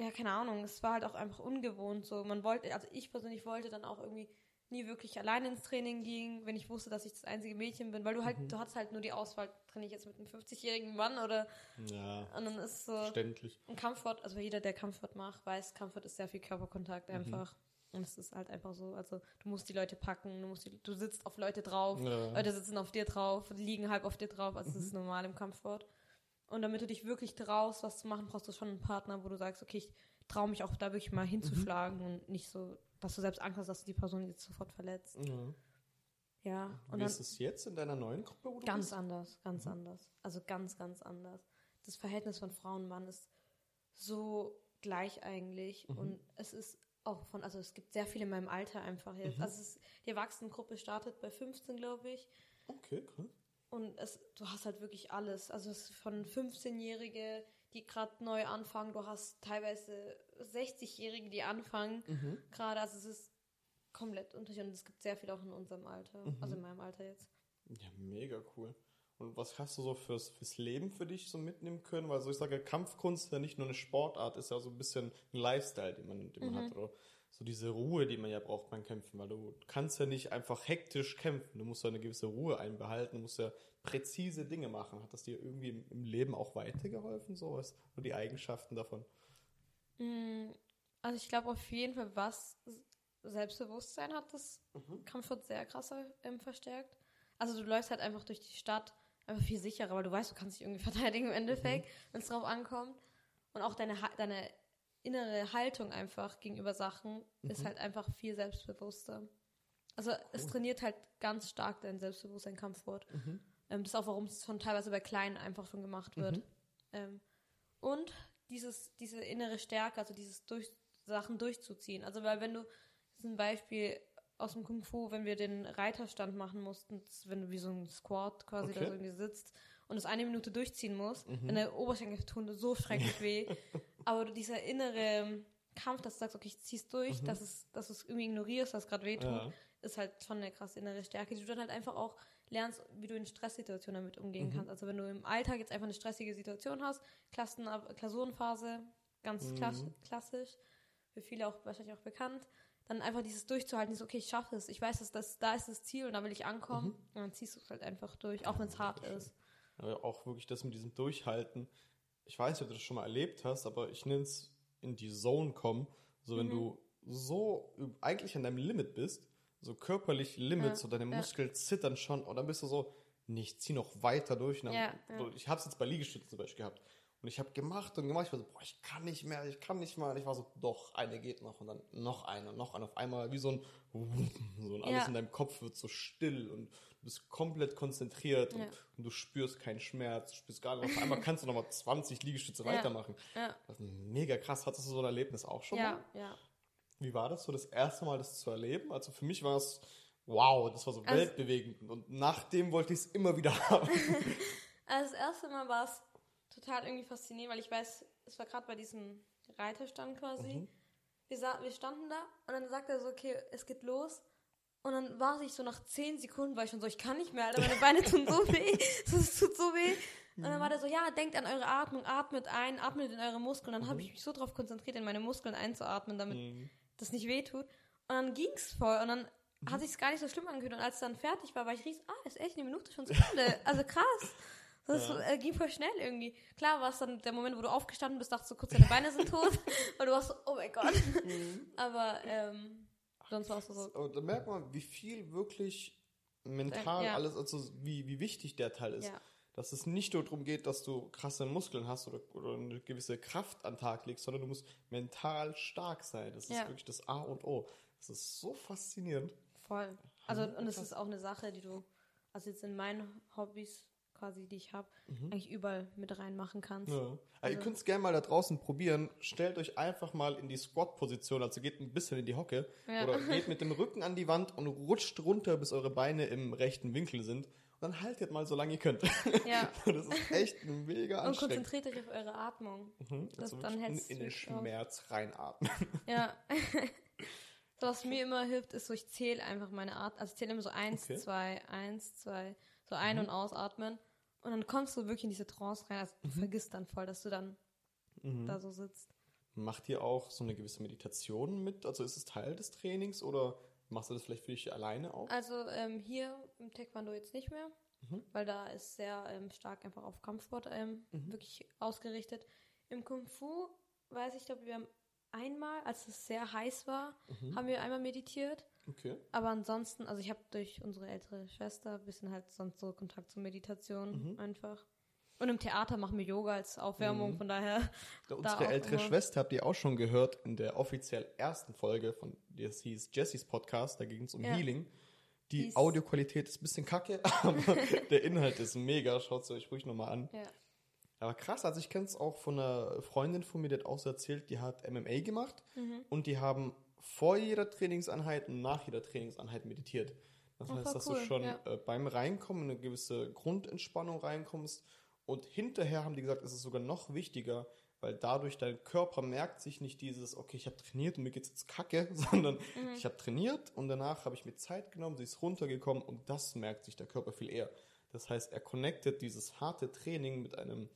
ja, keine Ahnung, es war halt auch einfach ungewohnt so. Man wollte, also ich persönlich wollte dann auch irgendwie nie wirklich alleine ins Training gehen, wenn ich wusste, dass ich das einzige Mädchen bin, weil du halt, du hattest halt nur die Auswahl, trainiere ich jetzt mit einem 50-jährigen Mann oder Ja, und dann ist so verständlich. ein Kampfsport, also jeder, der Kampfsport macht, weiß, Kampfsport ist sehr viel Körperkontakt einfach. Und es ist halt einfach so, also du musst die Leute packen, du musst die, du sitzt auf Leute drauf, Ja. Leute sitzen auf dir drauf, liegen halb auf dir drauf, also das ist normal im Kampfsport. Und damit du dich wirklich traust, was zu machen, brauchst du schon einen Partner, wo du sagst, okay, ich traue mich auch da wirklich mal hinzuschlagen und nicht so, dass du selbst Angst hast, dass du die Person jetzt sofort verletzt. Ja. Ja, und Wie ist es jetzt in deiner neuen Gruppe, wo du ganz bist? anders, ganz anders. Also ganz, ganz anders. Das Verhältnis von Frau und Mann ist so gleich eigentlich und es ist auch von, also es gibt sehr viele in meinem Alter einfach jetzt. Also es ist, die Erwachsenengruppe startet bei 15, glaube ich. Okay, krass. Und es, du hast halt wirklich alles. Also es ist von 15-Jährige, die gerade neu anfangen, du hast teilweise 60-Jährige, die anfangen gerade. Also es ist komplett unterschiedlich und es gibt sehr viel auch in unserem Alter, also in meinem Alter jetzt. Ja, mega cool. Und was hast du so fürs, fürs Leben für dich so mitnehmen können? Weil so ich sage, Kampfkunst ist ja nicht nur eine Sportart, ist ja so ein bisschen ein Lifestyle, den man, den man hat. Oder so diese Ruhe, die man ja braucht beim Kämpfen. Weil du kannst ja nicht einfach hektisch kämpfen. Du musst ja eine gewisse Ruhe einbehalten. Du musst ja präzise Dinge machen. Hat das dir irgendwie im, Leben auch weitergeholfen? So was? Nur die Eigenschaften davon? Mm, Also ich glaube auf jeden Fall, was Selbstbewusstsein hat das Kampfsport sehr krass ähm, verstärkt. Also du läufst halt einfach durch die Stadt einfach viel sicherer, weil du weißt, du kannst dich irgendwie verteidigen im Endeffekt, wenn es drauf ankommt. Und auch deine, deine innere Haltung einfach gegenüber Sachen ist halt einfach viel selbstbewusster. Also es trainiert halt ganz stark dein Selbstbewusstsein Kampfsport. Ähm, das ist auch, warum es schon teilweise bei Kleinen einfach schon gemacht wird. Ähm, und dieses, diese innere Stärke, also dieses durch, Sachen durchzuziehen. Also weil wenn du, ein Beispiel aus dem Kung Fu, wenn wir den Reiterstand machen mussten, wenn du wie so ein Squat quasi Okay. da so irgendwie sitzt und es eine Minute durchziehen musst, deine Oberschenkel tun so schrecklich weh. Aber dieser innere Kampf, dass du sagst, okay, ich zieh's durch, dass, es, dass du es irgendwie ignorierst, was gerade weh tut, Ja. ist halt schon eine krasse innere Stärke, die du dann halt einfach auch lernst, wie du in Stresssituationen damit umgehen kannst. Also wenn du im Alltag jetzt einfach eine stressige Situation hast, Klassen, Klausurenphase, ganz klass klassisch, für viele auch wahrscheinlich auch bekannt, dann einfach dieses durchzuhalten, dieses, okay, ich schaffe es, ich weiß, dass das, da ist das Ziel und da will ich ankommen und dann ziehst du es halt einfach durch, auch wenn es hart ist. Aber auch wirklich das mit diesem Durchhalten. Ich weiß nicht, ob du das schon mal erlebt hast, aber ich nenne es in die Zone kommen. So, Mhm. wenn du so eigentlich an deinem Limit bist, so körperlich Limits Ja, und deine ja. Muskeln zittern schon und dann bist du so, nee, ich zieh noch weiter durch. Dann, Ja. So, ich habe es jetzt bei Liegestützen zum Beispiel gehabt. Und ich habe gemacht und gemacht. Ich war so, boah, ich kann nicht mehr, ich kann nicht mehr. Und ich war so, doch, eine geht noch und dann noch eine und noch eine. Auf einmal wie so ein, so und alles in deinem Kopf wird so still und bist komplett konzentriert Ja. und, und du spürst keinen Schmerz, du spürst gar nicht. Auf einmal kannst du nochmal 20 Liegestütze weitermachen. Das ist mega krass. Hattest du so ein Erlebnis auch schon mal? ja, ja. Wie war das so, das erste Mal das zu erleben? Also für mich war es, wow, das war so Also- weltbewegend. Und nachdem wollte ich es immer wieder haben. Also das erste Mal war es total irgendwie faszinierend, weil ich weiß, es war gerade bei diesem Reiterstand quasi. Mhm. Wir, wir standen da und dann sagt er so, okay, es geht los. Und dann war ich so nach 10 Sekunden, war ich schon so, ich kann nicht mehr, Alter, meine Beine tun so weh, es tut so weh. Und dann war der so, ja, denkt an eure Atmung, atmet ein, atmet in eure Muskeln. Und dann habe ich mich so darauf konzentriert, in meine Muskeln einzuatmen, damit Mhm. das nicht weh tut. Und dann ging's voll und dann hat sich's gar nicht so schlimm angehört. Und als es dann fertig war, war ich ries, ah, ist echt eine Minute schon zu Ende. also krass. Das Ja. äh, ging voll schnell irgendwie. Klar war es dann der Moment, wo du aufgestanden bist, dachtest du kurz, deine Beine sind tot. weil du warst so, oh mein Gott. Aber ähm, sonst war es so, Aber da merkt man, wie viel wirklich mental Ja. alles, also wie, wie wichtig der Teil ist. ja. Dass es nicht nur darum geht, dass du krasse Muskeln hast oder, oder eine gewisse Kraft an den Tag legst, sondern du musst mental stark sein. Das ist Ja. wirklich das A und O. Das ist so faszinierend. Voll. Also, und es ist auch eine Sache, die du, also jetzt in meinen Hobbys quasi, die ich habe, eigentlich überall mit reinmachen kannst. Mhm. Ja. Also ihr könnt es gerne mal da draußen probieren. Stellt euch einfach mal in die Squat-Position, also geht ein bisschen in die Hocke Ja. oder geht mit dem Rücken an die Wand und rutscht runter, bis eure Beine im rechten Winkel sind. Und dann haltet mal so lange ihr könnt. Ja. das ist echt mega Und anstrengend. konzentriert euch auf eure Atmung. Mhm. das- Also dann in, in den. Schmerz reinatmen. Ja. so, was mir immer hilft, ist so, ich zähle einfach meine Art. Also ich zähle immer so eins, Okay. zwei, eins, zwei, so ein- und ausatmen. Und dann kommst du wirklich in diese Trance rein. Also du vergisst dann voll, dass du dann Mhm. da so sitzt. Macht ihr auch so eine gewisse Meditation mit? Also ist es Teil des Trainings oder machst du das vielleicht für dich alleine auch? Also ähm, hier im Taekwondo jetzt nicht mehr, Mhm. weil da ist sehr ähm, stark einfach auf Kampfsport ähm, Mhm. wirklich ausgerichtet. Im Kung Fu weiß ich, glaube wir haben einmal, als es sehr heiß war, Mhm. haben wir einmal meditiert. Okay. Aber ansonsten, also ich habe durch unsere ältere Schwester ein bisschen halt sonst so Kontakt zur Meditation Mhm. einfach. Und im Theater machen wir Yoga als Aufwärmung, Mhm. von daher. Da Unsere ältere immer. Schwester habt ihr auch schon gehört in der offiziell ersten Folge von, das hieß Jessys Podcast, da ging es um Ja. Healing. Die Die ist- Audioqualität ist ein bisschen kacke, aber der Inhalt ist mega. Schaut es euch ruhig nochmal an. Ja. Aber krass, also ich kenne es auch von einer Freundin von mir, die hat auch so erzählt, die hat MMA gemacht Mhm. und die haben vor jeder Trainingseinheit und nach jeder Trainingseinheit meditiert. Das Oh, heißt, voll dass cool, du schon ja. äh, beim Reinkommen in eine gewisse Grundentspannung reinkommst und hinterher haben die gesagt, es ist sogar noch wichtiger, weil dadurch dein Körper merkt sich nicht dieses, okay, ich habe trainiert und mir geht's jetzt kacke, sondern Mhm. ich habe trainiert und danach habe ich mir Zeit genommen, sie ist runtergekommen und das merkt sich der Körper viel eher. Das heißt, er connectet dieses harte Training mit einem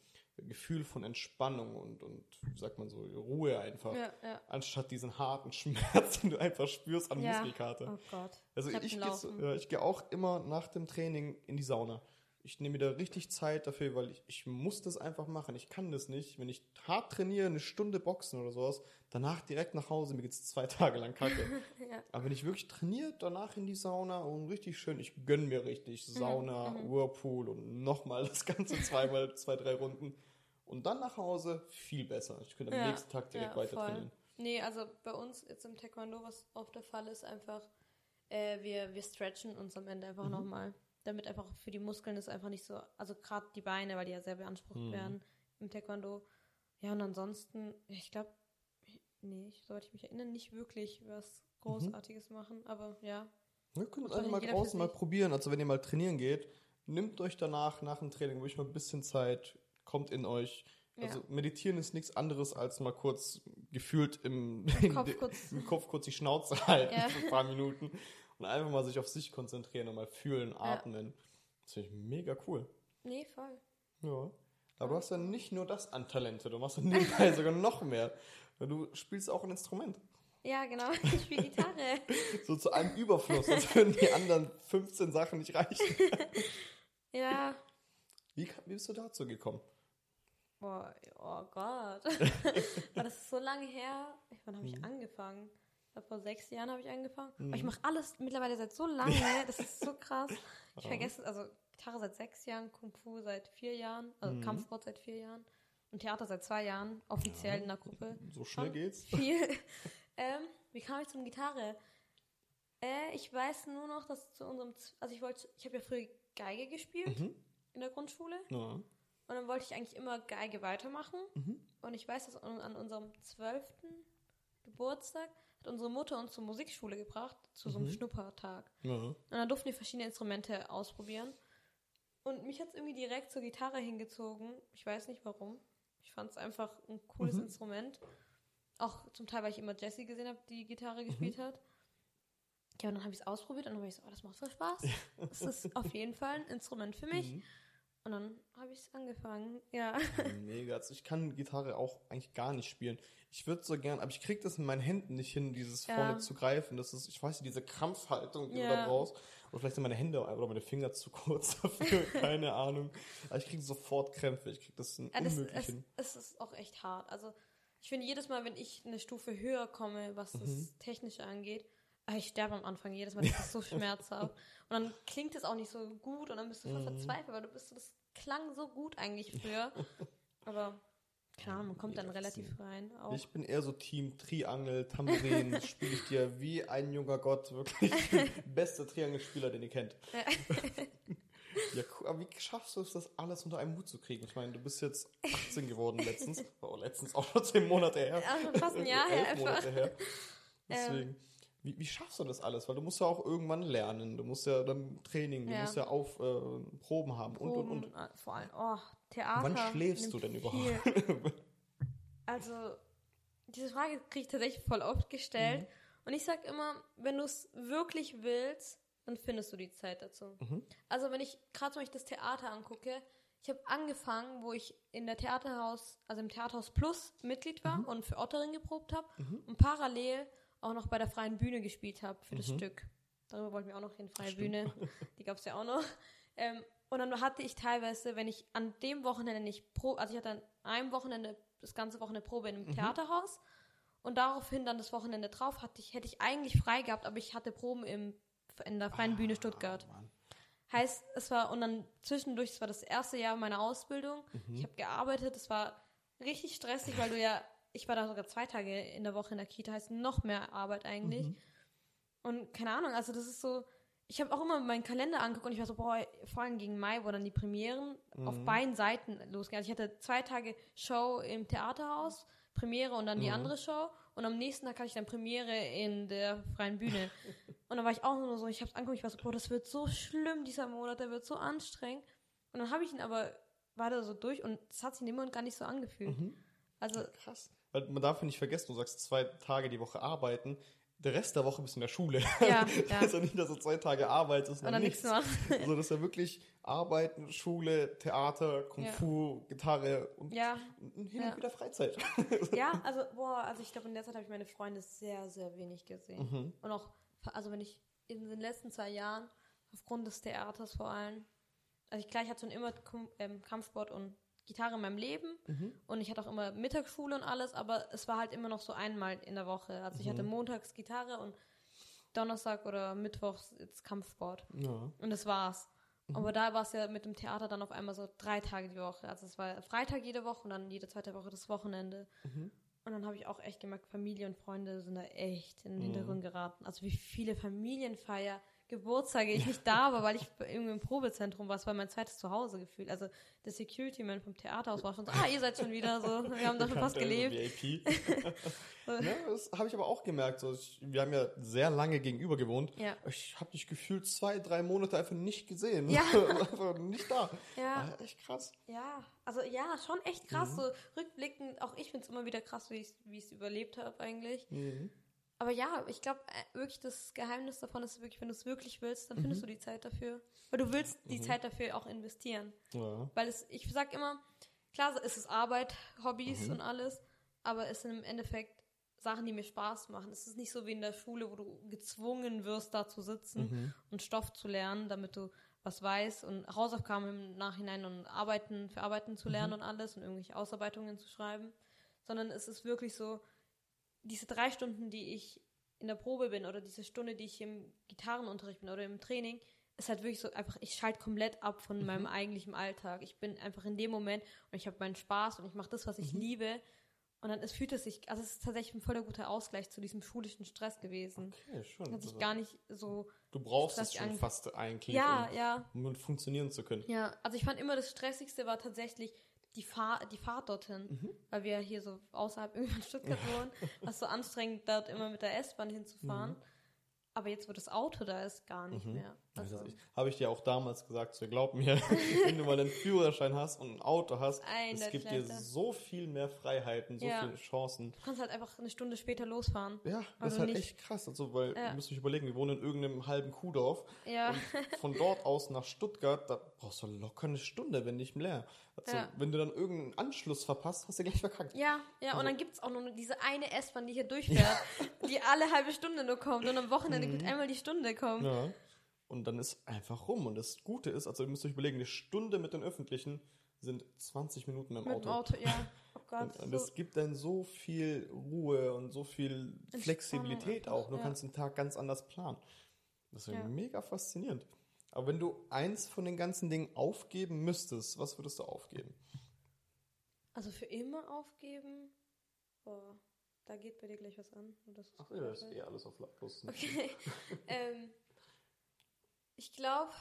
Gefühl von Entspannung und, und wie sagt man so, Ruhe einfach. Ja, ja. Anstatt diesen harten Schmerz, den du einfach spürst an Ja. Muskelkater. Oh Gott. Also ich, Treppenlaufen. gehe ich gehe auch immer nach dem Training in die Sauna. Ich nehme mir da richtig Zeit dafür, weil ich, ich muss das einfach machen. Ich kann das nicht. Wenn ich hart trainiere, eine Stunde boxen oder sowas, danach direkt nach Hause, mir geht's zwei Tage lang kacke. Aber wenn ich wirklich trainiere, danach in die Sauna und richtig schön, ich gönne mir richtig Mhm, Sauna, Whirlpool und nochmal das Ganze zweimal, zwei, drei Runden. Und dann nach Hause viel besser. Ich könnte am Ja, nächsten Tag direkt ja, weiter voll. trainieren. Nee, also bei uns jetzt im Taekwondo, was oft der Fall ist, einfach, äh, wir, wir stretchen uns am Ende einfach Mhm. nochmal. Damit einfach für die Muskeln ist einfach nicht so, also gerade die Beine, weil die ja sehr beansprucht Mhm. werden im Taekwondo. Ja, und ansonsten, ich glaube, nee, ich, soweit ich mich erinnere, nicht wirklich Mhm. was Großartiges machen, aber ja. Ja, könnt ihr einfach mal draußen mal probieren. Also wenn ihr mal trainieren geht, nehmt euch danach, nach dem Training, wirklich mal ein bisschen Zeit, kommt in euch. Also Ja. meditieren ist nichts anderes, als mal kurz gefühlt im, Im Kopf kurz- im Kopf kurz die Schnauze halten Ja. für ein paar Minuten und einfach mal sich auf sich konzentrieren und mal fühlen, atmen. Das finde ich mega cool. Nee, voll. Ja. Aber du hast ja nicht nur das an Talente, du machst ja nebenbei sogar noch mehr. Weil du spielst auch ein Instrument. Ja, genau, ich spiele Gitarre. So zu einem Überfluss, als würden die anderen 15 Sachen nicht reichen. ja. Wie, wie bist du dazu gekommen? Boah, oh Gott. War das ist so lange her? Wann habe ich angefangen? Ich glaube, vor sechs Jahren habe ich angefangen. Aber ich mache alles mittlerweile seit so lange. Das ist so krass. Ich vergesse, also Gitarre seit sechs Jahren, Kung Fu seit vier Jahren, also Kampfsport seit vier Jahren und Theater seit zwei Jahren, offiziell in der Gruppe. So schnell Schon geht's. Viel. ähm, wie kam ich zum Gitarre? Äh, ich weiß nur noch, dass zu unserem, Z- also ich wollte, ich habe ja früher Geige gespielt Mhm. in der Grundschule Ja. Und dann wollte ich eigentlich immer Geige weitermachen Mhm. und ich weiß, dass an unserem zwölften Geburtstag hat unsere Mutter uns zur Musikschule gebracht, zu so einem Mhm. Schnuppertag. Ja. Und dann durften wir verschiedene Instrumente ausprobieren. Und mich hat es irgendwie direkt zur Gitarre hingezogen. Ich weiß nicht warum. Ich fand es einfach ein cooles Mhm. Instrument. Auch zum Teil, weil ich immer Jessie gesehen habe, die Gitarre gespielt hat. Ja, und dann habe ich es ausprobiert und dann war ich so, oh, das macht voll Spaß. Das ist auf jeden Fall ein Instrument für mich. Und dann habe ich es angefangen. Ja. Mega. Also ich kann Gitarre auch eigentlich gar nicht spielen. Ich würde so gern, aber ich krieg das in meinen Händen nicht hin, dieses Ja. vorne zu greifen. Das ist, ich weiß nicht, diese Krampfhaltung, die du Ja. da brauchst. Oder vielleicht sind meine Hände oder meine Finger zu kurz dafür, keine Ahnung. Aber ich krieg sofort Krämpfe. Ich krieg das Ja, das, unmöglich es, hin. es ist auch echt hart. Also ich finde jedes Mal, wenn ich eine Stufe höher komme, was das Mhm. Technische angeht, ich sterbe am Anfang jedes Mal, das ist so schmerzhaft. Und dann klingt es auch nicht so gut und dann bist du voll Mhm. verzweifelt, weil du bist so, das klang so gut eigentlich früher. Aber Ahnung, man kommt dann relativ rein. Auch. Ich bin eher so Team Triangel, Tambourin, das spiele ich dir wie ein junger Gott, wirklich. Beste Triangelspieler, den ihr kennt. Ja. Aber wie schaffst du es, das alles unter einen Hut zu kriegen? Ich meine, du bist jetzt 18 geworden letztens. Oh, letztens auch schon 10 Monate her. Ja, schon fast ein Jahr her. Monate her. Ähm. Wie, wie schaffst du das alles? Weil du musst ja auch irgendwann lernen. Du musst ja dann Training, du Ja. musst ja auf äh, Proben haben und und und. Proben, äh, Vor allem, oh, Theater. Wann schläfst du denn überhaupt? Also, diese Frage kriege ich tatsächlich voll oft gestellt. Mhm. Und ich sag immer, wenn du es wirklich willst, dann findest du die Zeit dazu. Mhm. Also, wenn ich gerade zum Beispiel das Theater angucke, ich habe angefangen, wo ich in der Theaterhaus, also im Theaterhaus Plus Mitglied war Mhm. und für Ottering geprobt habe und parallel auch noch bei der freien Bühne gespielt habe für das Mhm. Stück. Darüber wollten wir auch noch reden, freie Stimmt. Bühne. Die gab es ja auch noch. Ähm, und dann hatte ich teilweise, wenn ich an dem Wochenende nicht pro, also ich hatte an einem Wochenende das ganze Wochenende Probe in einem Mhm. Theaterhaus und daraufhin dann das Wochenende drauf hatte ich, hätte ich eigentlich frei gehabt, aber ich hatte Proben im, in der Freien Bühne Stuttgart. Ah, Mann. Heißt, es war, und dann zwischendurch, es war das erste Jahr meiner Ausbildung. Mhm. Ich habe gearbeitet, es war richtig stressig, weil du ja, ich war da sogar zwei Tage in der Woche in der Kita, heißt noch mehr Arbeit eigentlich. Mhm. Und keine Ahnung, also das ist so, ich habe auch immer meinen Kalender angeguckt und ich war so, boah, vor allem gegen Mai, wo dann die Premieren auf Mhm. beiden Seiten losgehen. Also ich hatte zwei Tage Show im Theaterhaus, Premiere und dann die Mhm. andere Show. Und am nächsten Tag hatte ich dann Premiere in der freien Bühne. und dann war ich auch nur so, ich hab's angeguckt, ich war so, boah, das wird so schlimm, dieser Monat, der wird so anstrengend. Und dann habe ich ihn aber, war da so durch und es hat sich in dem Moment gar nicht so angefühlt. Mhm. Also, Krass. Man darf ja nicht vergessen, du sagst zwei Tage die Woche arbeiten. Der Rest der Woche bist du in der Schule. ja, ja. ist ja nicht, dass du zwei Tage arbeitest Und dann nichts machen. Also das ist ja wirklich Arbeiten, Schule, Theater, Kung Ja. Fu, Gitarre und, Ja, und hin und wieder Freizeit. ja, also, boah, also ich glaube, in der Zeit habe ich meine Freunde sehr, sehr wenig gesehen. Mhm. Und auch, also wenn ich in den letzten zwei Jahren, aufgrund des Theaters vor allem, also ich, klar, ich hatte schon immer ähm, Kampfsport und Gitarre in meinem Leben Mhm. und ich hatte auch immer Mittagsschule und alles, aber es war halt immer noch so einmal in der Woche. Also ich hatte Mhm. montags Gitarre und Donnerstag oder Mittwochs jetzt Kampfsport. Ja. Und das war's. Mhm. Aber da war es ja mit dem Theater dann auf einmal so drei Tage die Woche. Also es war Freitag jede Woche und dann jede zweite Woche das Wochenende. Mhm. Und dann habe ich auch echt gemerkt, Familie und Freunde sind da echt in den. Hintergrund geraten. Also wie viele Familienfeier, Geburtstage ich nicht da war, weil ich irgendwie im Probezentrum war. Es war mein zweites Zuhause gefühlt. Also der Security-Man vom Theaterhaus war schon so, ah, ihr seid schon wieder so. Wir haben da schon fast gelebt. so VIP. ja, das habe ich aber auch gemerkt. So, ich, wir haben ja sehr lange gegenüber gewohnt. Ja. Ich habe dich gefühlt zwei, drei Monate einfach nicht gesehen. Ja. einfach nicht da. Ja. War echt krass. Ja, also ja, schon echt krass. Mhm. So rückblickend, auch ich finde es immer wieder krass, wie ich es überlebt habe eigentlich. Mhm. Aber ja, ich glaube äh, wirklich, das Geheimnis davon ist wirklich, wenn du es wirklich willst, dann Mhm. findest du die Zeit dafür. Weil du willst die Zeit dafür auch investieren. Ja. Weil es, ich sag immer, klar es ist Arbeit, Hobbys Mhm. und alles, aber es sind im Endeffekt Sachen, die mir Spaß machen. Es ist nicht so wie in der Schule, wo du gezwungen wirst, da zu sitzen Mhm. und Stoff zu lernen, damit du was weißt und Hausaufgaben im Nachhinein und Arbeiten für Arbeiten zu lernen und alles und irgendwelche Ausarbeitungen zu schreiben. Sondern es ist wirklich so, diese drei Stunden, die ich in der Probe bin oder diese Stunde, die ich im Gitarrenunterricht bin oder im Training, ist halt wirklich so einfach, ich schalte komplett ab von meinem eigentlichen Alltag. Ich bin einfach in dem Moment und ich habe meinen Spaß und ich mache das, was ich liebe. Und dann es fühlt es sich, also es ist tatsächlich ein voller guter Ausgleich zu diesem schulischen Stress gewesen. Okay, schon. Hat sich Also, gar nicht so. du brauchst es schon fast eigentlich, Ja, ja. um, um funktionieren zu können. Ja, also ich fand immer das Stressigste war tatsächlich die, Fahr die Fahrt dorthin, Mhm. weil wir hier so außerhalb irgendwie von Stuttgart wohnen, was so anstrengend dort immer mit der S-Bahn hinzufahren. Aber jetzt, wo das Auto da ist, gar nicht mehr. Also, Also, Habe ich dir auch damals gesagt, so glaub mir, wenn du mal einen Führerschein hast und ein Auto hast, es gibt dir so viel mehr Freiheiten, so Ja. viele Chancen. du kannst halt einfach eine Stunde später losfahren. Ja, das ist halt nicht- echt krass. Also, weil Ja. du musst dich überlegen, wir wohnen in irgendeinem halben Kuhdorf. Ja. Von dort aus nach Stuttgart, da brauchst du locker eine Stunde, wenn nicht mehr. Also, Ja. wenn du dann irgendeinen Anschluss verpasst, hast du gleich verkackt. Ja, ja, Also und dann gibt es auch nur diese eine S-Bahn, die hier durchfährt, die alle halbe Stunde nur kommt und am Wochenende gut einmal die Stunde kommt. Mhm. Ja. Und dann ist einfach rum. Und das Gute ist, also ihr müsst euch überlegen, eine Stunde mit den Öffentlichen sind 20 Minuten Mit Auto. dem Auto, ja. Oh Gott. Und, und so, es gibt dann so viel Ruhe und so viel Flexibilität auch. Du ja. kannst den Tag ganz anders planen. Das ist ja. Mega faszinierend. Aber wenn du eins von den ganzen Dingen aufgeben müsstest, was würdest du aufgeben? also für immer aufgeben? Boah, da geht bei dir gleich was an. Und das ist Ach ja, das ist eh alles auf lautlos. Okay. ähm, ich glaube,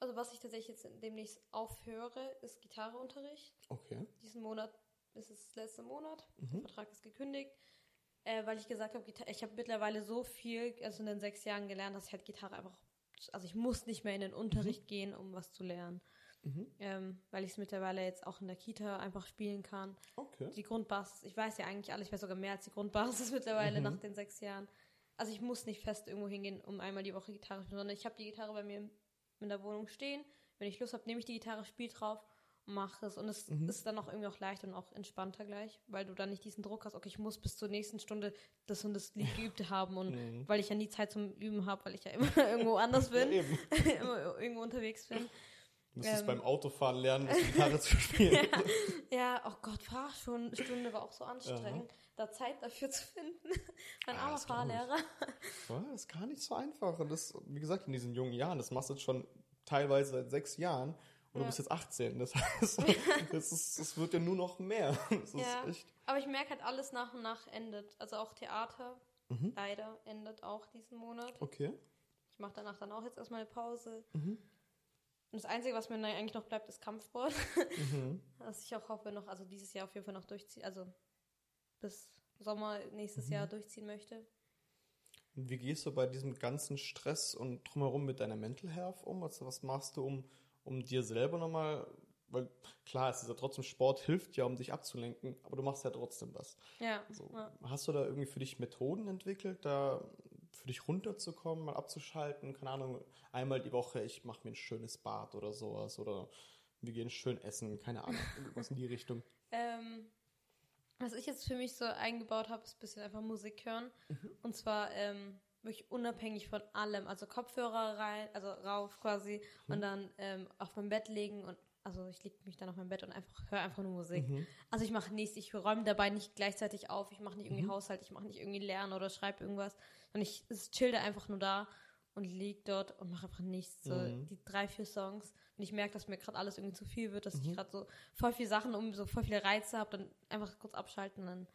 also was ich tatsächlich jetzt demnächst aufhöre, ist Gitarreunterricht. Okay. Diesen Monat ist es letzter Monat. Mhm. Der Vertrag ist gekündigt. Äh, weil ich gesagt habe, ich habe mittlerweile so viel, also in den sechs Jahren gelernt, dass ich halt Gitarre einfach, also ich muss nicht mehr in den Unterricht gehen, um was zu lernen. Mhm. Ähm, weil ich es mittlerweile jetzt auch in der Kita einfach spielen kann. Okay. Die Grundbasis, ich weiß ja eigentlich alles, ich weiß sogar mehr als die Grundbasis mittlerweile Mhm. nach den sechs Jahren. Also ich muss nicht fest irgendwo hingehen, um einmal die Woche Gitarre zu spielen, sondern ich habe die Gitarre bei mir in der Wohnung stehen. Wenn ich Lust habe, nehme ich die Gitarre, spiele drauf und mache es. Und es Mhm. ist dann auch irgendwie auch leichter und auch entspannter gleich, weil du dann nicht diesen Druck hast, okay, ich muss bis zur nächsten Stunde das und das Lied geübt haben und Mhm. weil ich ja nie Zeit zum Üben habe, weil ich ja immer irgendwo anders Ja, bin, eben. immer irgendwo unterwegs bin. Du müsstest Ähm. beim Autofahren lernen, das Gitarre zu spielen. Ja, oh Gott, Fahrstunde war auch so anstrengend, da Zeit dafür zu finden. mein Ah, armer. Fahrlehrer. Ja, das ist gar nicht so einfach. Und das, wie gesagt, in diesen jungen Jahren, das machst du jetzt schon teilweise seit sechs Jahren und du Ja. bist jetzt 18. Das heißt, das, ist, das wird ja nur noch mehr. Das Ja. Aber ich merke halt, alles nach und nach endet. Also auch Theater, Mhm. leider, endet auch diesen Monat. Okay. Ich mache danach dann auch jetzt erstmal eine Pause. Mhm. Und das Einzige, was mir eigentlich noch bleibt, ist Kampfsport. Mhm. Was ich auch hoffe, noch, also dieses Jahr auf jeden Fall noch durchziehen, also bis Sommer nächstes Mhm. Jahr durchziehen möchte. Und wie gehst du bei diesem ganzen Stress und drumherum mit deiner Mental Health um? Also was machst du, um, um dir selber nochmal, weil klar, es ist ja trotzdem Sport, hilft ja, um dich abzulenken, aber du machst ja trotzdem was. Ja. So, ja. Hast du da irgendwie für dich Methoden entwickelt, da für dich runterzukommen, mal abzuschalten? Keine Ahnung, einmal die Woche, ich mache mir ein schönes Bad oder sowas oder wir gehen schön essen, keine Ahnung, irgendwas in die Richtung. Ähm, was ich jetzt für mich so eingebaut habe, ist ein bisschen einfach Musik hören. Mhm. Und zwar ähm, wirklich unabhängig von allem. Also Kopfhörer rein, also rauf quasi Mhm. und dann ähm, auf mein Bett legen und also ich lege mich dann auf mein Bett und einfach höre einfach nur Musik. Mhm. Also ich mache nichts, ich räume dabei nicht gleichzeitig auf, ich mache nicht irgendwie Mhm. Haushalt, ich mache nicht irgendwie Lernen oder schreibe irgendwas. Und ich chill da einfach nur da und lieg dort und mache einfach nichts. So Mhm. die drei, vier Songs. Und ich merke, dass mir gerade alles irgendwie zu viel wird, dass ich Mhm. gerade so voll viele Sachen um, so voll viele Reize habe, dann einfach kurz abschalten, dann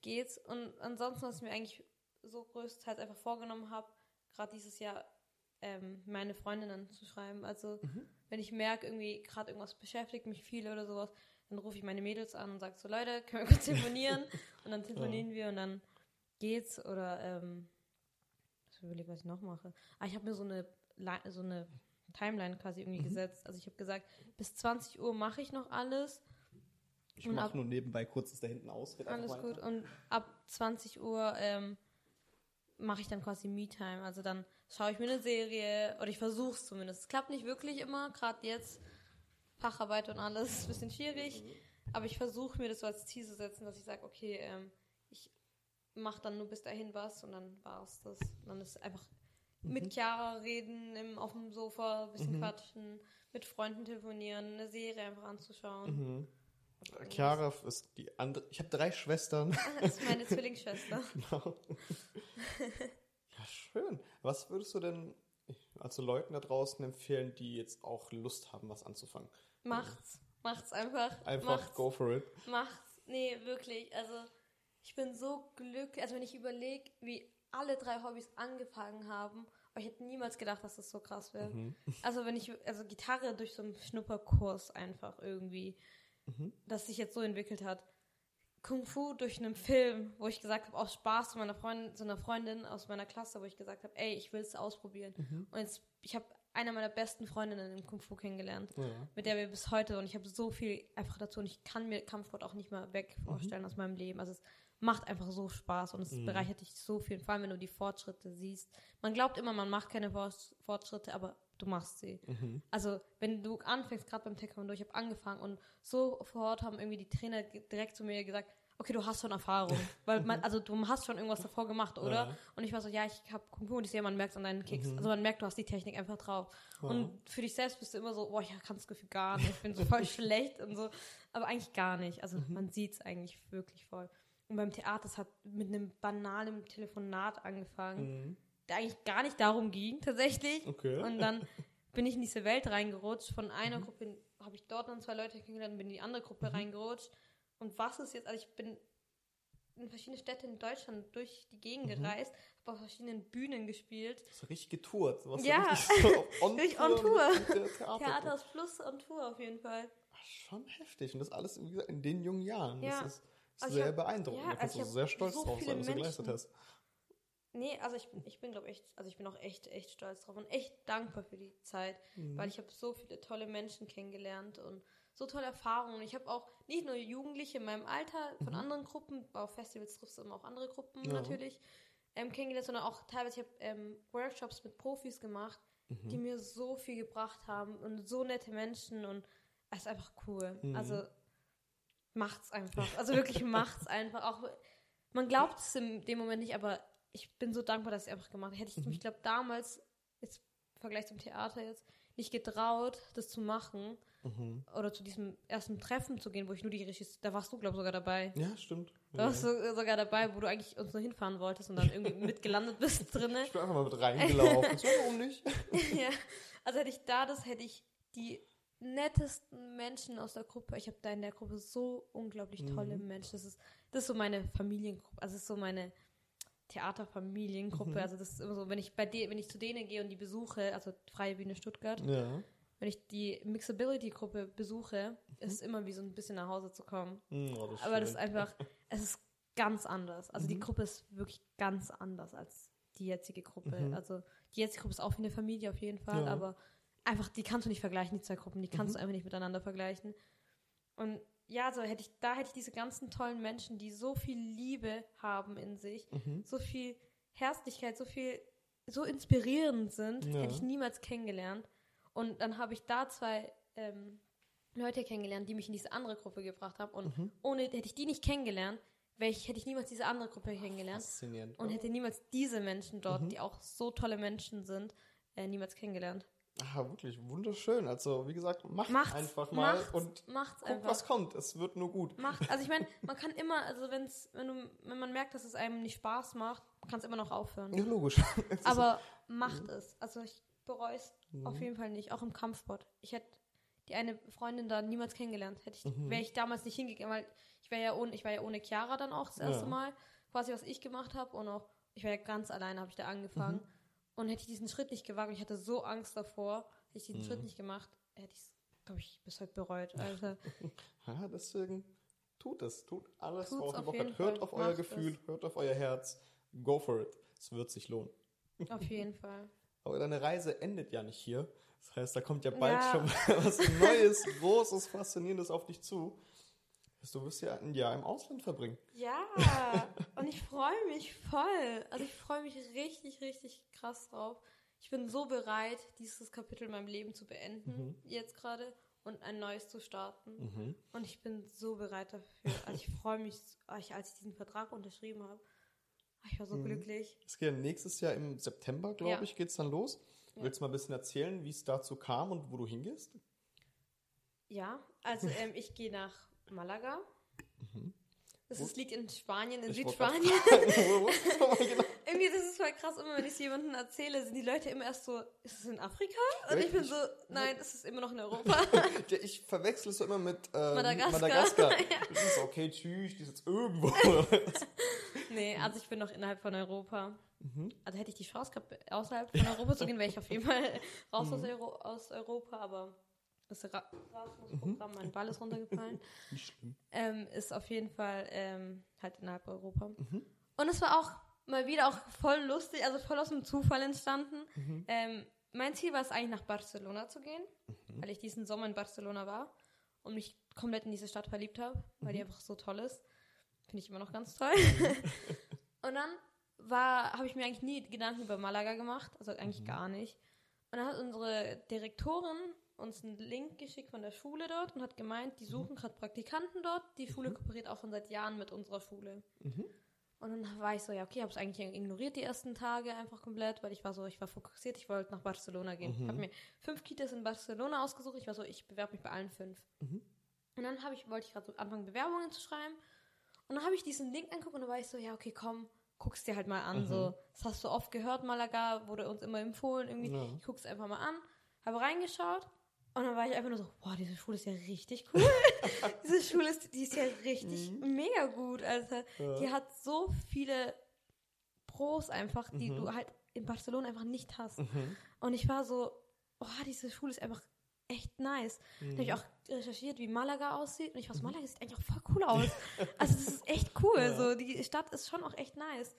geht's. Und ansonsten, was ich mir eigentlich so größtenteils einfach vorgenommen habe, gerade dieses Jahr, ähm, meine Freundinnen zu schreiben. Also Mhm. wenn ich merke, irgendwie gerade irgendwas beschäftigt mich viel oder sowas, dann rufe ich meine Mädels an und sage so, Leute, können wir kurz telefonieren? und dann telefonieren wir und dann geht's. Oder ähm, ich überlege, was ich noch mache. Ah, ich habe mir so eine, so eine Timeline quasi irgendwie Mhm. gesetzt. Also ich habe gesagt, bis 20 Uhr mache ich noch alles. Ich mache nur nebenbei kurz das da hinten aus. Alles gut. Und ab 20 Uhr ähm, mache ich dann quasi Me-Time. Also dann schaue ich mir eine Serie oder ich versuche es zumindest. Es klappt nicht wirklich immer, gerade jetzt Facharbeit und alles ist ein bisschen schwierig. Aber ich versuche mir das so als Ziel zu setzen, dass ich sage, okay, ähm, ich mache dann nur bis dahin was und dann war es das. Und dann ist einfach mit Chiara reden, im, auf dem Sofa, ein bisschen Mhm. quatschen, mit Freunden telefonieren, eine Serie einfach anzuschauen. Mhm. Chiara ist die andere. Ich habe drei Schwestern. Das ist meine Zwillingsschwester. Genau. schön. Was würdest du denn also Leuten da draußen empfehlen, die jetzt auch Lust haben, was anzufangen? Macht's. Macht's einfach. Einfach macht's. go for it. Macht's. Nee, wirklich. Also, Ich bin so glücklich, also wenn ich überlege, wie alle drei Hobbys angefangen haben, aber ich hätte niemals gedacht, dass das so krass wäre. Mhm. Also wenn ich, also Gitarre durch so einen Schnupperkurs einfach irgendwie, Mhm. das sich jetzt so entwickelt hat. Kung Fu durch einen Film, wo ich gesagt habe, aus Spaß zu meiner Freundin, zu einer Freundin aus meiner Klasse, wo ich gesagt habe, ey, ich will es ausprobieren. Mhm. Und jetzt, ich habe eine meiner besten Freundinnen im Kung Fu kennengelernt, Ja. mit der wir bis heute und ich habe so viel einfach dazu und ich kann mir Kampfsport auch nicht mehr weg vorstellen aus meinem Leben. Also es macht einfach so Spaß und es Mhm. bereichert dich so viel, vor allem wenn du die Fortschritte siehst. Man glaubt immer, man macht keine Forts- Fortschritte, aber du machst sie. Mhm. Also, wenn du anfängst, gerade beim Taekwondo, ich habe angefangen und sofort haben irgendwie die Trainer direkt zu mir gesagt, okay, du hast schon Erfahrung. Weil man, also du hast schon irgendwas davor gemacht, oder? Ja. Und ich war so, ja, ich habe Kung Fu und ich sehe, man merkt es an deinen Kicks. Also man merkt, du hast die Technik einfach drauf. Und für dich selbst bist du immer so, boah, ich kann das Gefühl gar nicht, ich bin so voll schlecht und so. Aber eigentlich gar nicht. Also man sieht es eigentlich wirklich voll. Und beim Theater, das hat mit einem banalen Telefonat angefangen, Mhm. Der eigentlich gar nicht darum ging, tatsächlich. Okay. Und dann bin ich in diese Welt reingerutscht. Von einer Gruppe habe ich dort dann zwei Leute kennengelernt und bin in die andere Gruppe reingerutscht. Und was ist jetzt, also ich bin in verschiedene Städte in Deutschland durch die Gegend gereist, habe auf verschiedenen Bühnen gespielt. Das ist richtig getourt. Du warst Ja. richtig so on Richtig Tour on Tour. der Theater. Theaters Plus on Tour auf jeden Fall. Schon heftig. Und das alles, wie gesagt, in den jungen Jahren. Ja. Das ist Also sehr hab- beeindruckend. ja, da kannst also du sehr stolz so drauf sein, was du geleistet hast. Nee, also ich, ich bin, glaube echt, also ich bin auch echt, echt stolz drauf und echt dankbar für die Zeit, Mhm. weil ich habe so viele tolle Menschen kennengelernt und so tolle Erfahrungen. Ich habe auch nicht nur Jugendliche in meinem Alter von anderen Gruppen, auf Festivals triffst du immer auch andere Gruppen Mhm. Ja. natürlich, ähm, kennengelernt, sondern auch teilweise, ich habe ähm, Workshops mit Profis gemacht, Mhm. die mir so viel gebracht haben und so nette Menschen und es ist einfach cool. Mhm. Also macht's einfach. Also wirklich macht's einfach. Auch man glaubt es in dem Moment nicht, aber ich bin so dankbar, dass ich es einfach gemacht habe. Hätte ich Mhm. mich, glaube damals, jetzt im Vergleich zum Theater jetzt, nicht getraut, das zu machen Mhm. oder zu diesem ersten Treffen zu gehen, wo ich nur die Regisseur, da warst du, glaube ich, sogar dabei. Ja, stimmt. Da warst du sogar dabei, wo du eigentlich uns nur hinfahren wolltest und dann irgendwie mitgelandet bist drinne. Ich bin einfach mal mit reingelaufen. so, warum nicht? ja. Also hätte ich da das, hätte ich die nettesten Menschen aus der Gruppe. Ich habe da in der Gruppe so unglaublich tolle Menschen. Das ist, das ist so meine Familiengruppe. Also das ist so meine Theaterfamiliengruppe. Also das ist immer so, wenn ich bei de wenn ich zu denen gehe und die besuche, also Freie Bühne Stuttgart, Ja. wenn ich die Mixability-Gruppe besuche, ist es immer wie so ein bisschen nach Hause zu kommen. Hm, oh, das Aber das ist einfach, es ist ganz anders. Also die Gruppe ist wirklich ganz anders als die jetzige Gruppe. Also die jetzige Gruppe ist auch wie eine Familie auf jeden Fall, Ja. aber einfach, die kannst du nicht vergleichen, die zwei Gruppen, die kannst du einfach nicht miteinander vergleichen. Und ja, so hätte ich, da hätte ich diese ganzen tollen Menschen, die so viel Liebe haben in sich, Mhm. so viel Herzlichkeit, so viel, so inspirierend sind, Ja. hätte ich niemals kennengelernt. Und dann habe ich da zwei ähm, Leute kennengelernt, die mich in diese andere Gruppe gebracht haben. Und Mhm. ohne hätte ich die nicht kennengelernt, ich, hätte ich niemals diese andere Gruppe kennengelernt. Faszinierend. Und hätte niemals diese Menschen dort, Mhm. die auch so tolle Menschen sind, äh, niemals kennengelernt. Ah, wirklich wunderschön. Also, wie gesagt, macht Macht's, einfach mal macht's, und macht's guck, einfach. was kommt. Es wird nur gut. Macht, also ich meine, man kann immer, also wenn's, wenn du, wenn man merkt, dass es einem nicht Spaß macht, kann es immer noch aufhören. Ja, logisch. Aber macht es. Also ich bereue es Mhm. auf jeden Fall nicht, auch im Kampfsport. Ich hätte die eine Freundin da niemals kennengelernt. Hätte ich, Mhm. wäre ich damals nicht hingegangen, weil ich wäre ja ohne, ich war ja ohne Chiara dann auch das erste Ja. Mal, quasi was ich gemacht habe und auch, ich war ja ganz alleine, habe ich da angefangen. Mhm. Und hätte ich diesen Schritt nicht gewagt, ich hatte so Angst davor, hätte ich diesen Mhm. Schritt nicht gemacht, hätte ich es, glaube ich, bis heute bereut. Also, Ja, deswegen tut es. Tut alles, worauf ihr Bock habt. Hört Fall. auf euer Macht Gefühl, es. hört auf euer Herz. Go for it. Es wird sich lohnen. auf jeden Fall. Aber deine Reise endet ja nicht hier. Das heißt, da kommt ja bald Ja. schon was Neues, Großes, Faszinierendes auf dich zu. Du wirst ja ein Jahr im Ausland verbringen. Ja, und ich freue mich voll. Also ich freue mich richtig, richtig krass drauf. Ich bin so bereit, dieses Kapitel in meinem Leben zu beenden, jetzt gerade, und ein neues zu starten. Und ich bin so bereit dafür. Also ich freue mich, als ich- diesen Vertrag unterschrieben habe. Ich war so glücklich. Es geht nächstes Jahr im September, glaube Ja. ich, geht's dann los. Ja. Willst du mal ein bisschen erzählen, wie es dazu kam und wo du hingehst? Ja, also ähm, ich gehe nach Malaga. Das Wo- ist, liegt in Spanien, in Ich Südspanien. das genau? Irgendwie, das ist voll krass, immer wenn ich es jemandem erzähle, sind die Leute immer erst so, ist es in Afrika? Und ich bin so, nein, es ist immer noch in Europa. Ja, Ich verwechsel es so immer mit ähm, Madagaskar. Madagaskar. Das ist okay, tschüss, die ist jetzt irgendwo. nee, also ich bin noch innerhalb von Europa. Mhm. Also hätte ich die Chance gehabt, außerhalb von Europa zu gehen, wäre ich auf jeden Fall raus aus, Euro, aus Europa, aber das Erasmus-Programm, mein Ball ist runtergefallen, Nicht schlimm. ähm, ist auf jeden Fall ähm, halt innerhalb Europa. Und es war auch mal wieder auch voll lustig, also voll aus dem Zufall entstanden. Ähm, mein Ziel war es eigentlich nach Barcelona zu gehen, weil ich diesen Sommer in Barcelona war und mich komplett in diese Stadt verliebt habe, weil die einfach so toll ist. Finde ich immer noch ganz toll. und dann war, habe ich mir eigentlich nie Gedanken über Malaga gemacht, also eigentlich gar nicht. Und dann hat unsere Direktorin uns einen Link geschickt von der Schule dort und hat gemeint, die suchen gerade Praktikanten dort. Die Schule kooperiert auch schon seit Jahren mit unserer Schule. Und dann war ich so, ja, okay, habe es eigentlich ignoriert die ersten Tage einfach komplett, weil ich war so, ich war fokussiert, ich wollte nach Barcelona gehen. Ich habe mir fünf Kitas in Barcelona ausgesucht. Ich war so, ich bewerbe mich bei allen fünf. Und dann habe ich, wollte ich gerade so anfangen, Bewerbungen zu schreiben. Und dann habe ich diesen Link angeguckt und dann war ich so, ja, okay, komm, guck's dir halt mal an. So, das hast du oft gehört, Malaga, wurde uns immer empfohlen, irgendwie. Ja. Ich guck's einfach mal an, habe reingeschaut und dann war ich einfach nur so, boah, diese Schule ist ja richtig cool. diese Schule ist, die ist ja richtig mega gut, Alter. Ja. Die hat so viele Pros einfach, die du halt in Barcelona einfach nicht hast. Und ich war so, oh, diese Schule ist einfach echt nice. Dann habe ich auch recherchiert, wie Malaga aussieht. Und ich war so, Malaga sieht eigentlich auch voll cool aus. Also das ist echt cool. Ja. So, die Stadt ist schon auch echt nice.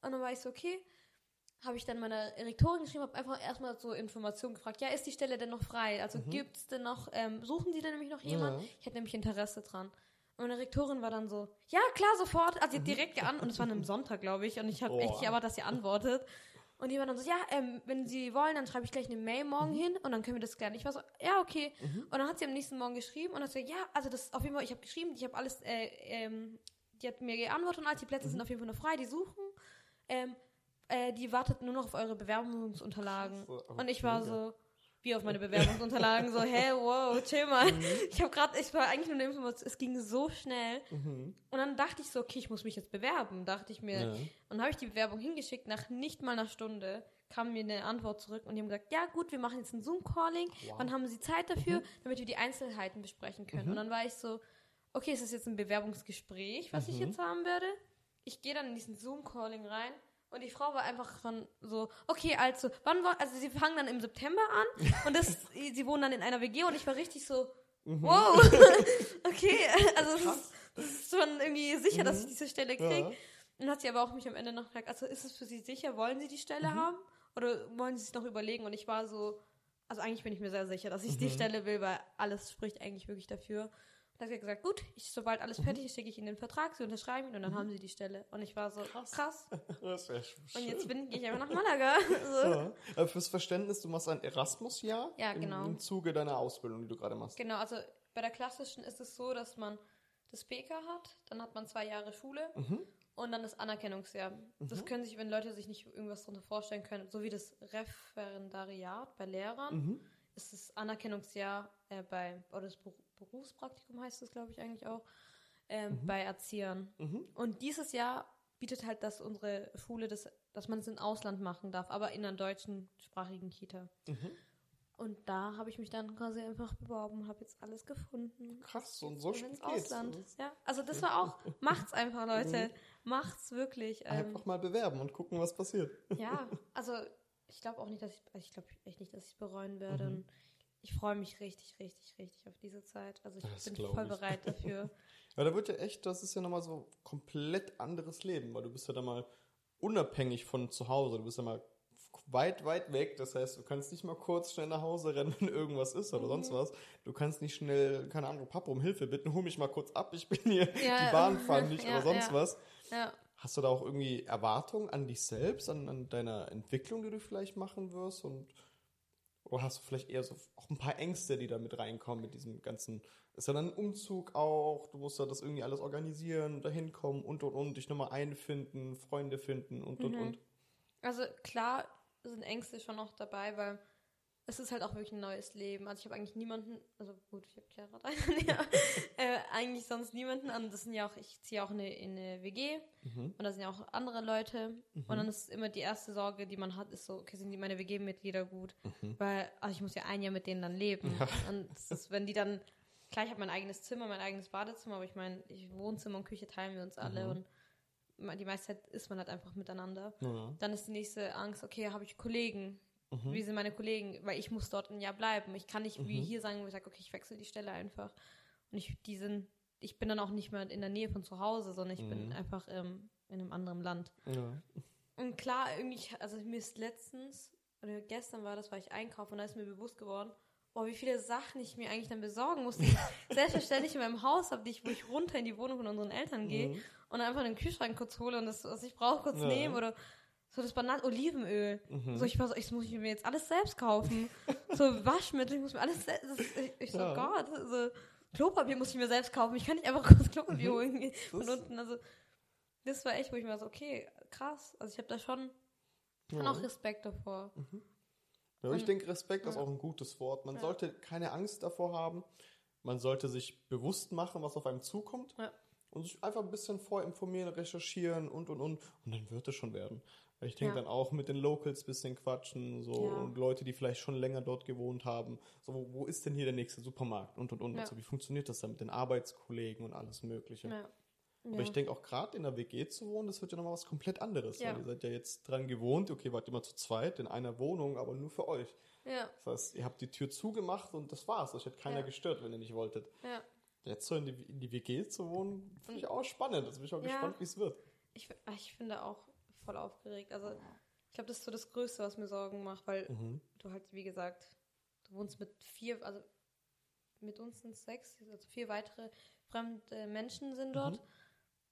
Und dann war ich so, okay. Habe ich dann meiner Rektorin geschrieben, habe einfach erstmal so Informationen gefragt. Ja, ist die Stelle denn noch frei? Also gibt's denn noch, ähm, suchen die denn nämlich noch jemanden? Ja. Ich hätte nämlich Interesse dran. Und meine Rektorin war dann so, ja, klar, sofort. Also hat direkt geantwortet. Und es war an einem Sonntag, glaube ich. Und ich habe echt nicht erwartet, dass sie antwortet. Und die war dann so, ja, ähm, wenn Sie wollen, dann schreibe ich gleich eine Mail morgen hin und dann können wir das klären. Ich war so, ja, okay. Und dann hat sie am nächsten Morgen geschrieben und hat gesagt, ja, also das ist auf jeden Fall, ich habe geschrieben, ich habe alles, äh, ähm, die hat mir geantwortet und all die Plätze sind auf jeden Fall noch frei, die suchen. Ähm, äh, die wartet nur noch auf eure Bewerbungsunterlagen. Aber und ich war mega. so, wie auf meine Bewerbungsunterlagen, so, hä, wow, chill mal. Mhm. Ich habe gerade, ich war eigentlich nur eine Information, es ging so schnell. Mhm. Und dann dachte ich so, okay, ich muss mich jetzt bewerben, dachte ich mir. Ja. Und dann habe ich die Bewerbung hingeschickt, nach nicht mal einer Stunde kam mir eine Antwort zurück und die haben gesagt, ja gut, wir machen jetzt ein Zoom-Calling, Wow. wann haben Sie Zeit dafür, damit wir die Einzelheiten besprechen können. Und dann war ich so, okay, es ist jetzt ein Bewerbungsgespräch, was ich jetzt haben werde. Ich gehe dann in diesen Zoom-Calling rein und die Frau war einfach schon so, okay, also, wann war, also sie fangen dann im September an und das, sie wohnen dann in einer WG und ich war richtig so, wow, okay, also es ist, ist schon irgendwie sicher, dass ich diese Stelle kriege. Ja. Und dann hat sie aber auch mich am Ende noch gefragt, also ist es für Sie sicher, wollen Sie die Stelle haben? Oder wollen Sie es noch überlegen? Und ich war so, also eigentlich bin ich mir sehr sicher, dass ich die Stelle will, weil alles spricht eigentlich wirklich dafür. Hat sie gesagt, gut, ich, sobald alles fertig ist, schicke ich Ihnen den Vertrag, Sie unterschreiben ihn und dann haben Sie die Stelle. Und ich war so, krass. Das wäre Und jetzt bin gehe ich einfach nach Malaga. so. Ja. Aber fürs Verständnis, du machst ein Erasmus-Jahr Ja, im- genau. im Zuge deiner Ausbildung, die du gerade machst. Genau, also bei der klassischen ist es so, dass man das BK hat, dann hat man zwei Jahre Schule Mhm. und dann das Anerkennungsjahr. Das können sich, wenn Leute sich nicht irgendwas darunter vorstellen können, so wie das Referendariat bei Lehrern, Mhm. ist das Anerkennungsjahr äh, bei, oder das Berufspraktikum heißt es, glaube ich, eigentlich auch, ähm, bei Erziehern. Mhm. Und dieses Jahr bietet halt das unsere Schule, das, dass man es im Ausland machen darf, aber in einer deutschen sprachigen Kita. Mhm. Und da habe ich mich dann quasi einfach beworben und habe jetzt alles gefunden. Krass, und so schnell ins geht's. Ausland. Ja, also das war auch, macht's einfach, Leute. Macht's wirklich. Ähm, Einfach mal bewerben und gucken, was passiert. ja, also ich glaube auch nicht, dass ich, also ich glaube echt nicht, dass ich es bereuen werde. Mhm. Ich freue mich richtig, richtig, richtig auf diese Zeit. Also ich Das bin voll ich. bereit dafür. Ja, da wird ja echt, das ist ja nochmal so komplett anderes Leben, weil du bist ja da mal unabhängig von zu Hause. Du bist ja mal weit, weit weg. Das heißt, du kannst nicht mal kurz schnell nach Hause rennen, wenn irgendwas ist oder Mhm. sonst was. Du kannst nicht schnell, keine Ahnung, Papa um Hilfe bitten, hol mich mal kurz ab, ich bin hier, Ja, die Bahn fahren nicht ja, oder sonst ja. was. Hast du da auch irgendwie Erwartungen an dich selbst, an, an deiner Entwicklung, die du vielleicht machen wirst? Und oder hast du vielleicht eher so auch ein paar Ängste, die da mit reinkommen mit diesem ganzen, ist ja dann ein Umzug auch, du musst ja das irgendwie alles organisieren, dahin kommen und und und, dich nochmal einfinden, Freunde finden und und Mhm. und. Also klar sind Ängste schon noch dabei, weil es ist halt auch wirklich ein neues Leben. Also ich habe eigentlich niemanden, also gut, ich habe Chiara einen, ja, äh, eigentlich sonst niemanden. Und das sind ja auch, ich ziehe auch in eine, in eine WG Mhm. und da sind ja auch andere Leute. Und dann ist immer die erste Sorge, die man hat, ist so, okay, sind die meine WG-Mitglieder gut? Mhm. Weil, also ich muss ja ein Jahr mit denen dann leben. Und das ist, wenn die dann, klar, ich habe mein eigenes Zimmer, mein eigenes Badezimmer, aber ich meine, ich Wohnzimmer und Küche teilen wir uns alle Mhm. und die meiste Zeit ist man halt einfach miteinander. Ja. Dann ist die nächste Angst, okay, habe ich Kollegen? Mhm. Wie sind meine Kollegen? Weil ich muss dort ein Jahr bleiben. Ich kann nicht wie hier sagen, wo ich sage, okay, ich wechsle die Stelle einfach. Und ich, die sind, ich bin dann auch nicht mehr in der Nähe von zu Hause, sondern ich bin Mhm. einfach ähm, in einem anderen Land. Ja. Und klar, irgendwie, also mir ist letztens, oder gestern war das, war ich einkaufen und da ist mir bewusst geworden, boah, wie viele Sachen ich mir eigentlich dann besorgen muss, die ich selbstverständlich in meinem Haus habe, die ich, wo ich runter in die Wohnung von unseren Eltern gehe Mhm. und einfach den Kühlschrank kurz hole und das, was ich brauche, kurz Ja. nehme oder so das Banal Olivenöl. Mhm. So, ich war so, ich muss mir jetzt alles selbst kaufen. so Waschmittel, ich muss mir alles selbst, ich, ich so, Ja. Gott, also Klopapier muss ich mir selbst kaufen. Ich kann nicht einfach kurz Klopapier Mhm. holen von unten. Also, das war echt, wo ich mir so, okay, krass. Also, ich habe da schon, schon Ja. auch Respekt davor. Ja, aber ich Und- denke, Respekt ist ja. auch ein gutes Wort. Man sollte keine Angst davor haben. Man sollte sich bewusst machen, was auf einem zukommt. Und sich einfach ein bisschen vorinformieren, recherchieren und, und, und. Und dann wird es schon werden. Ich denke Ja. dann auch mit den Locals ein bisschen quatschen, so, Ja. und Leute, die vielleicht schon länger dort gewohnt haben. So, wo, wo ist denn hier der nächste Supermarkt? Und, und, und. Ja. Also, wie funktioniert das dann mit den Arbeitskollegen und alles Mögliche? Ja. Aber ich denke auch gerade in der WG zu wohnen, das wird ja nochmal was komplett anderes. Weil ihr seid ja jetzt dran gewohnt, okay, wart immer zu zweit in einer Wohnung, aber nur für euch. ja, Das heißt, ihr habt die Tür zugemacht und das war's. Euch hat keiner gestört, wenn ihr nicht wolltet. ja. Jetzt so in die, in die WG zu wohnen, finde ich auch spannend. Also bin ich auch gespannt, wie es wird. Ich, ich finde auch voll aufgeregt. Also, ich glaube, das ist so das Größte, was mir Sorgen macht, weil Mhm. du halt, wie gesagt, du wohnst mit vier, also mit uns sind es sechs, also vier weitere fremde Menschen sind dort, Mhm.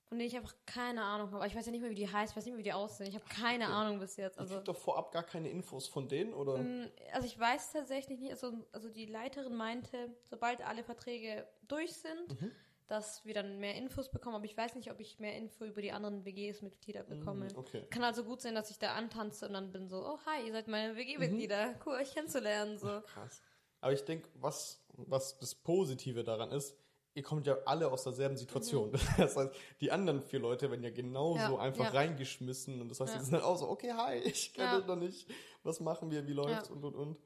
von denen ich einfach keine Ahnung habe. Ich weiß ja nicht mehr, wie die heißt, ich weiß nicht mehr, wie die aussehen. Ich habe keine Okay. Ahnung bis jetzt. Also, ihr kriegt doch vorab gar keine Infos von denen, oder? Mm, also ich weiß tatsächlich nicht, also, also die Leiterin meinte, sobald alle Verträge durch sind, Mhm. Dass wir dann mehr Infos bekommen, aber ich weiß nicht, ob ich mehr Info über die anderen WGs-Mitglieder bekomme. Mhm, Okay. Kann also gut sein, dass ich da antanze und dann bin so, oh hi, ihr seid meine WG-Mitglieder, cool, euch kennenzulernen. So. Krass. Aber ich denke, was, was das Positive daran ist, ihr kommt ja alle aus derselben Situation. Das heißt, die anderen vier Leute werden ja genauso Mhm. Ja, einfach ja. reingeschmissen und das heißt, Ja. die sind dann auch so, okay, hi, ich kenne Ja. dich noch nicht, was machen wir, wie läuft's und und und.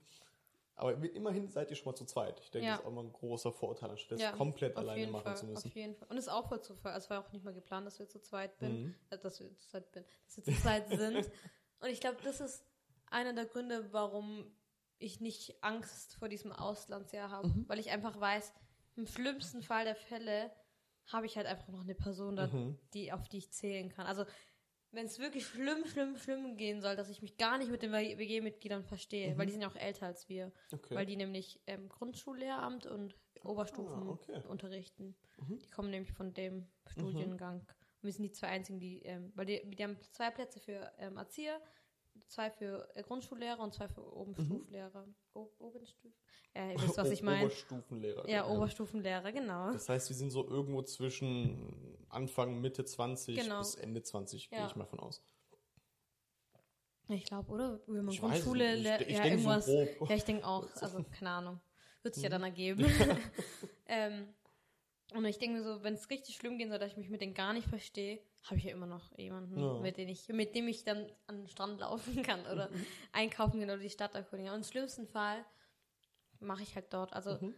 Aber immerhin seid ihr schon mal zu zweit. Ich denke, Ja. das ist auch mal ein großer Vorteil, anstatt Ja, das komplett alleine machen Fall, zu müssen. Auf jeden Fall. Und es ist auch voll Zufall. Also es war auch nicht mal geplant, dass wir zu zweit bin, Mhm. äh, dass wir zu zweit bin, dass wir zu zweit sind. Und ich glaube, das ist einer der Gründe, warum ich nicht Angst vor diesem Auslandsjahr habe, Mhm. weil ich einfach weiß, im schlimmsten Fall der Fälle habe ich halt einfach noch eine Person da, Mhm. die auf die ich zählen kann. Also wenn es wirklich schlimm, schlimm, schlimm gehen soll, dass ich mich gar nicht mit den WG-Mitgliedern verstehe, weil die sind ja auch älter als wir, Mhm. Okay. weil die nämlich ähm, Grundschullehramt und Oberstufen Ah, okay. unterrichten. Mhm. Die kommen nämlich von dem Studiengang. Und wir sind die zwei einzigen, die, ähm, weil die, die haben zwei Plätze für ähm, Erzieher, zwei für äh, Grundschullehrer und zwei für Obenstuflehrer. O Obenstuf Ja, ihr wisst, was ich meine. Oberstufenlehrer. Ja, Oberstufenlehrer, genau. Das heißt, wir sind so irgendwo zwischen Anfang, Mitte 20 Genau. bis Ende 20, gehe Ja. ich mal von aus. Ich glaube, oder? Wenn man Grundschule, Ich- ich ja, so irgendwas. Mhm. Ja, ich denke auch, also keine Ahnung. Wird sich ja dann ergeben. ähm, und ich denke mir so, wenn es richtig schlimm gehen soll, dass ich mich mit denen gar nicht verstehe, habe ich ja immer noch jemanden, Ja. mit, dem ich, mit dem ich dann an den Strand laufen kann oder Mhm. einkaufen gehen oder die Stadt erkundigen. Und im schlimmsten Fall mache ich halt dort. Also Mhm.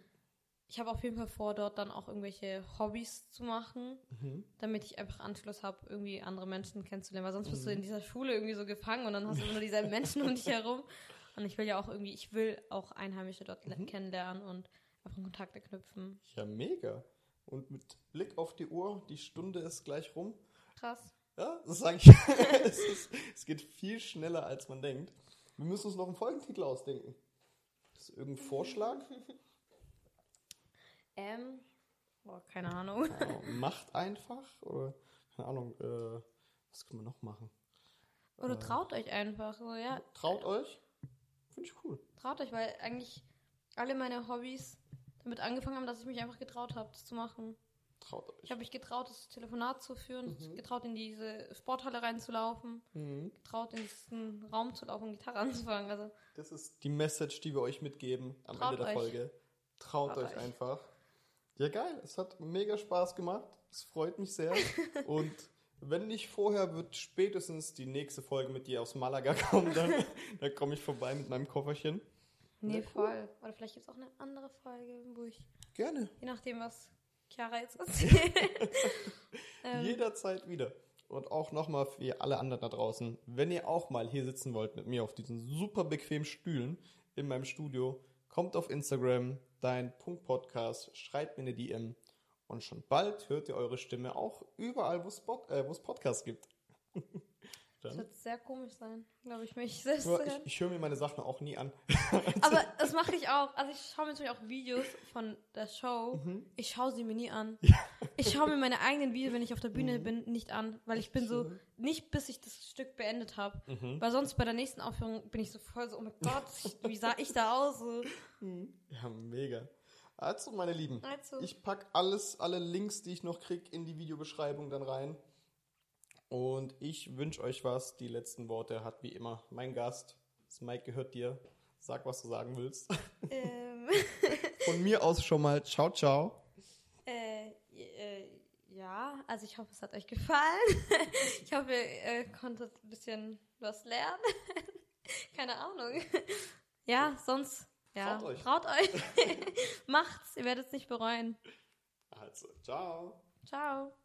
ich habe auf jeden Fall vor, dort dann auch irgendwelche Hobbys zu machen, Mhm. damit ich einfach Anschluss habe, irgendwie andere Menschen kennenzulernen. Weil sonst bist du Mhm. in dieser Schule irgendwie so gefangen und dann hast du immer nur dieselben Menschen um dich herum. Und ich will ja auch irgendwie, ich will auch Einheimische dort Mhm. kennenlernen und einfach Kontakte knüpfen. Ja, mega. Und mit Blick auf die Uhr, die Stunde ist gleich rum. Krass. Ja, das sage ich. es, ist, es geht viel schneller, als man denkt. Wir müssen uns noch einen Folgentitel ausdenken. Ist irgendein Vorschlag? Ähm, boah, keine Ahnung. Macht einfach? Oder, keine Ahnung, äh, was können wir noch machen? Oder traut euch einfach. So, ja, Traut euch? Finde ich cool. traut euch, weil eigentlich alle meine Hobbys damit angefangen haben, dass ich mich einfach getraut habe, das zu machen. Traut Ich euch. habe mich getraut, das Telefonat zu führen, Mhm. getraut, in diese Sporthalle reinzulaufen, Mhm. getraut, in diesen Raum zu laufen, Gitarre anzufangen. Also Das ist die Message, die wir euch mitgeben am Ende der euch. Folge. Traut, Traut euch, euch. einfach. Ja, geil. Es hat mega Spaß gemacht. Es freut mich sehr. Und wenn nicht vorher, wird spätestens die nächste Folge mit dir aus Malaga kommen. Dann, dann komme ich vorbei mit meinem Kofferchen. Nee, voll. Oder vielleicht gibt es auch eine andere Folge, wo ich, Gerne. je nachdem, was Chiara jetzt erzählt. ähm, Jederzeit wieder. Und auch nochmal für alle anderen da draußen, wenn ihr auch mal hier sitzen wollt mit mir auf diesen super bequemen Stühlen in meinem Studio, kommt auf Instagram, dein Punkt Podcast, schreibt mir eine DM und schon bald hört ihr eure Stimme auch überall, wo es Pod, äh, wo es Podcasts gibt. das Dann, wird sehr komisch sein, glaube ich, mich selbst ich, ich höre mir meine Sachen auch nie an. Aber das mache ich auch. Also ich schaue mir natürlich auch Videos von der Show. Mhm. Ich schaue sie mir nie an. Ich schaue mir meine eigenen Videos, wenn ich auf der Bühne bin, nicht an, weil ich bin so Mhm. nicht bis ich das Stück beendet habe. Mhm. Weil sonst bei der nächsten Aufführung bin ich so voll so, oh mein Gott, wie sah ich da aus? So. Ja, mega. Also, meine Lieben, Also. ich pack alles, alle Links, die ich noch krieg, in die Videobeschreibung dann rein. Und ich wünsche euch was. Die letzten Worte hat wie immer mein Gast. Das Mike gehört dir. Sag, was du sagen willst. ähm, Von mir aus schon mal ciao, ciao. äh, äh, ja, also ich hoffe, es hat euch gefallen. ich hoffe, ihr äh, konntet ein bisschen was lernen. Keine Ahnung. Ja, sonst. Ja, Traut euch. traut euch. Macht's, ihr werdet es nicht bereuen. Also, ciao. Ciao.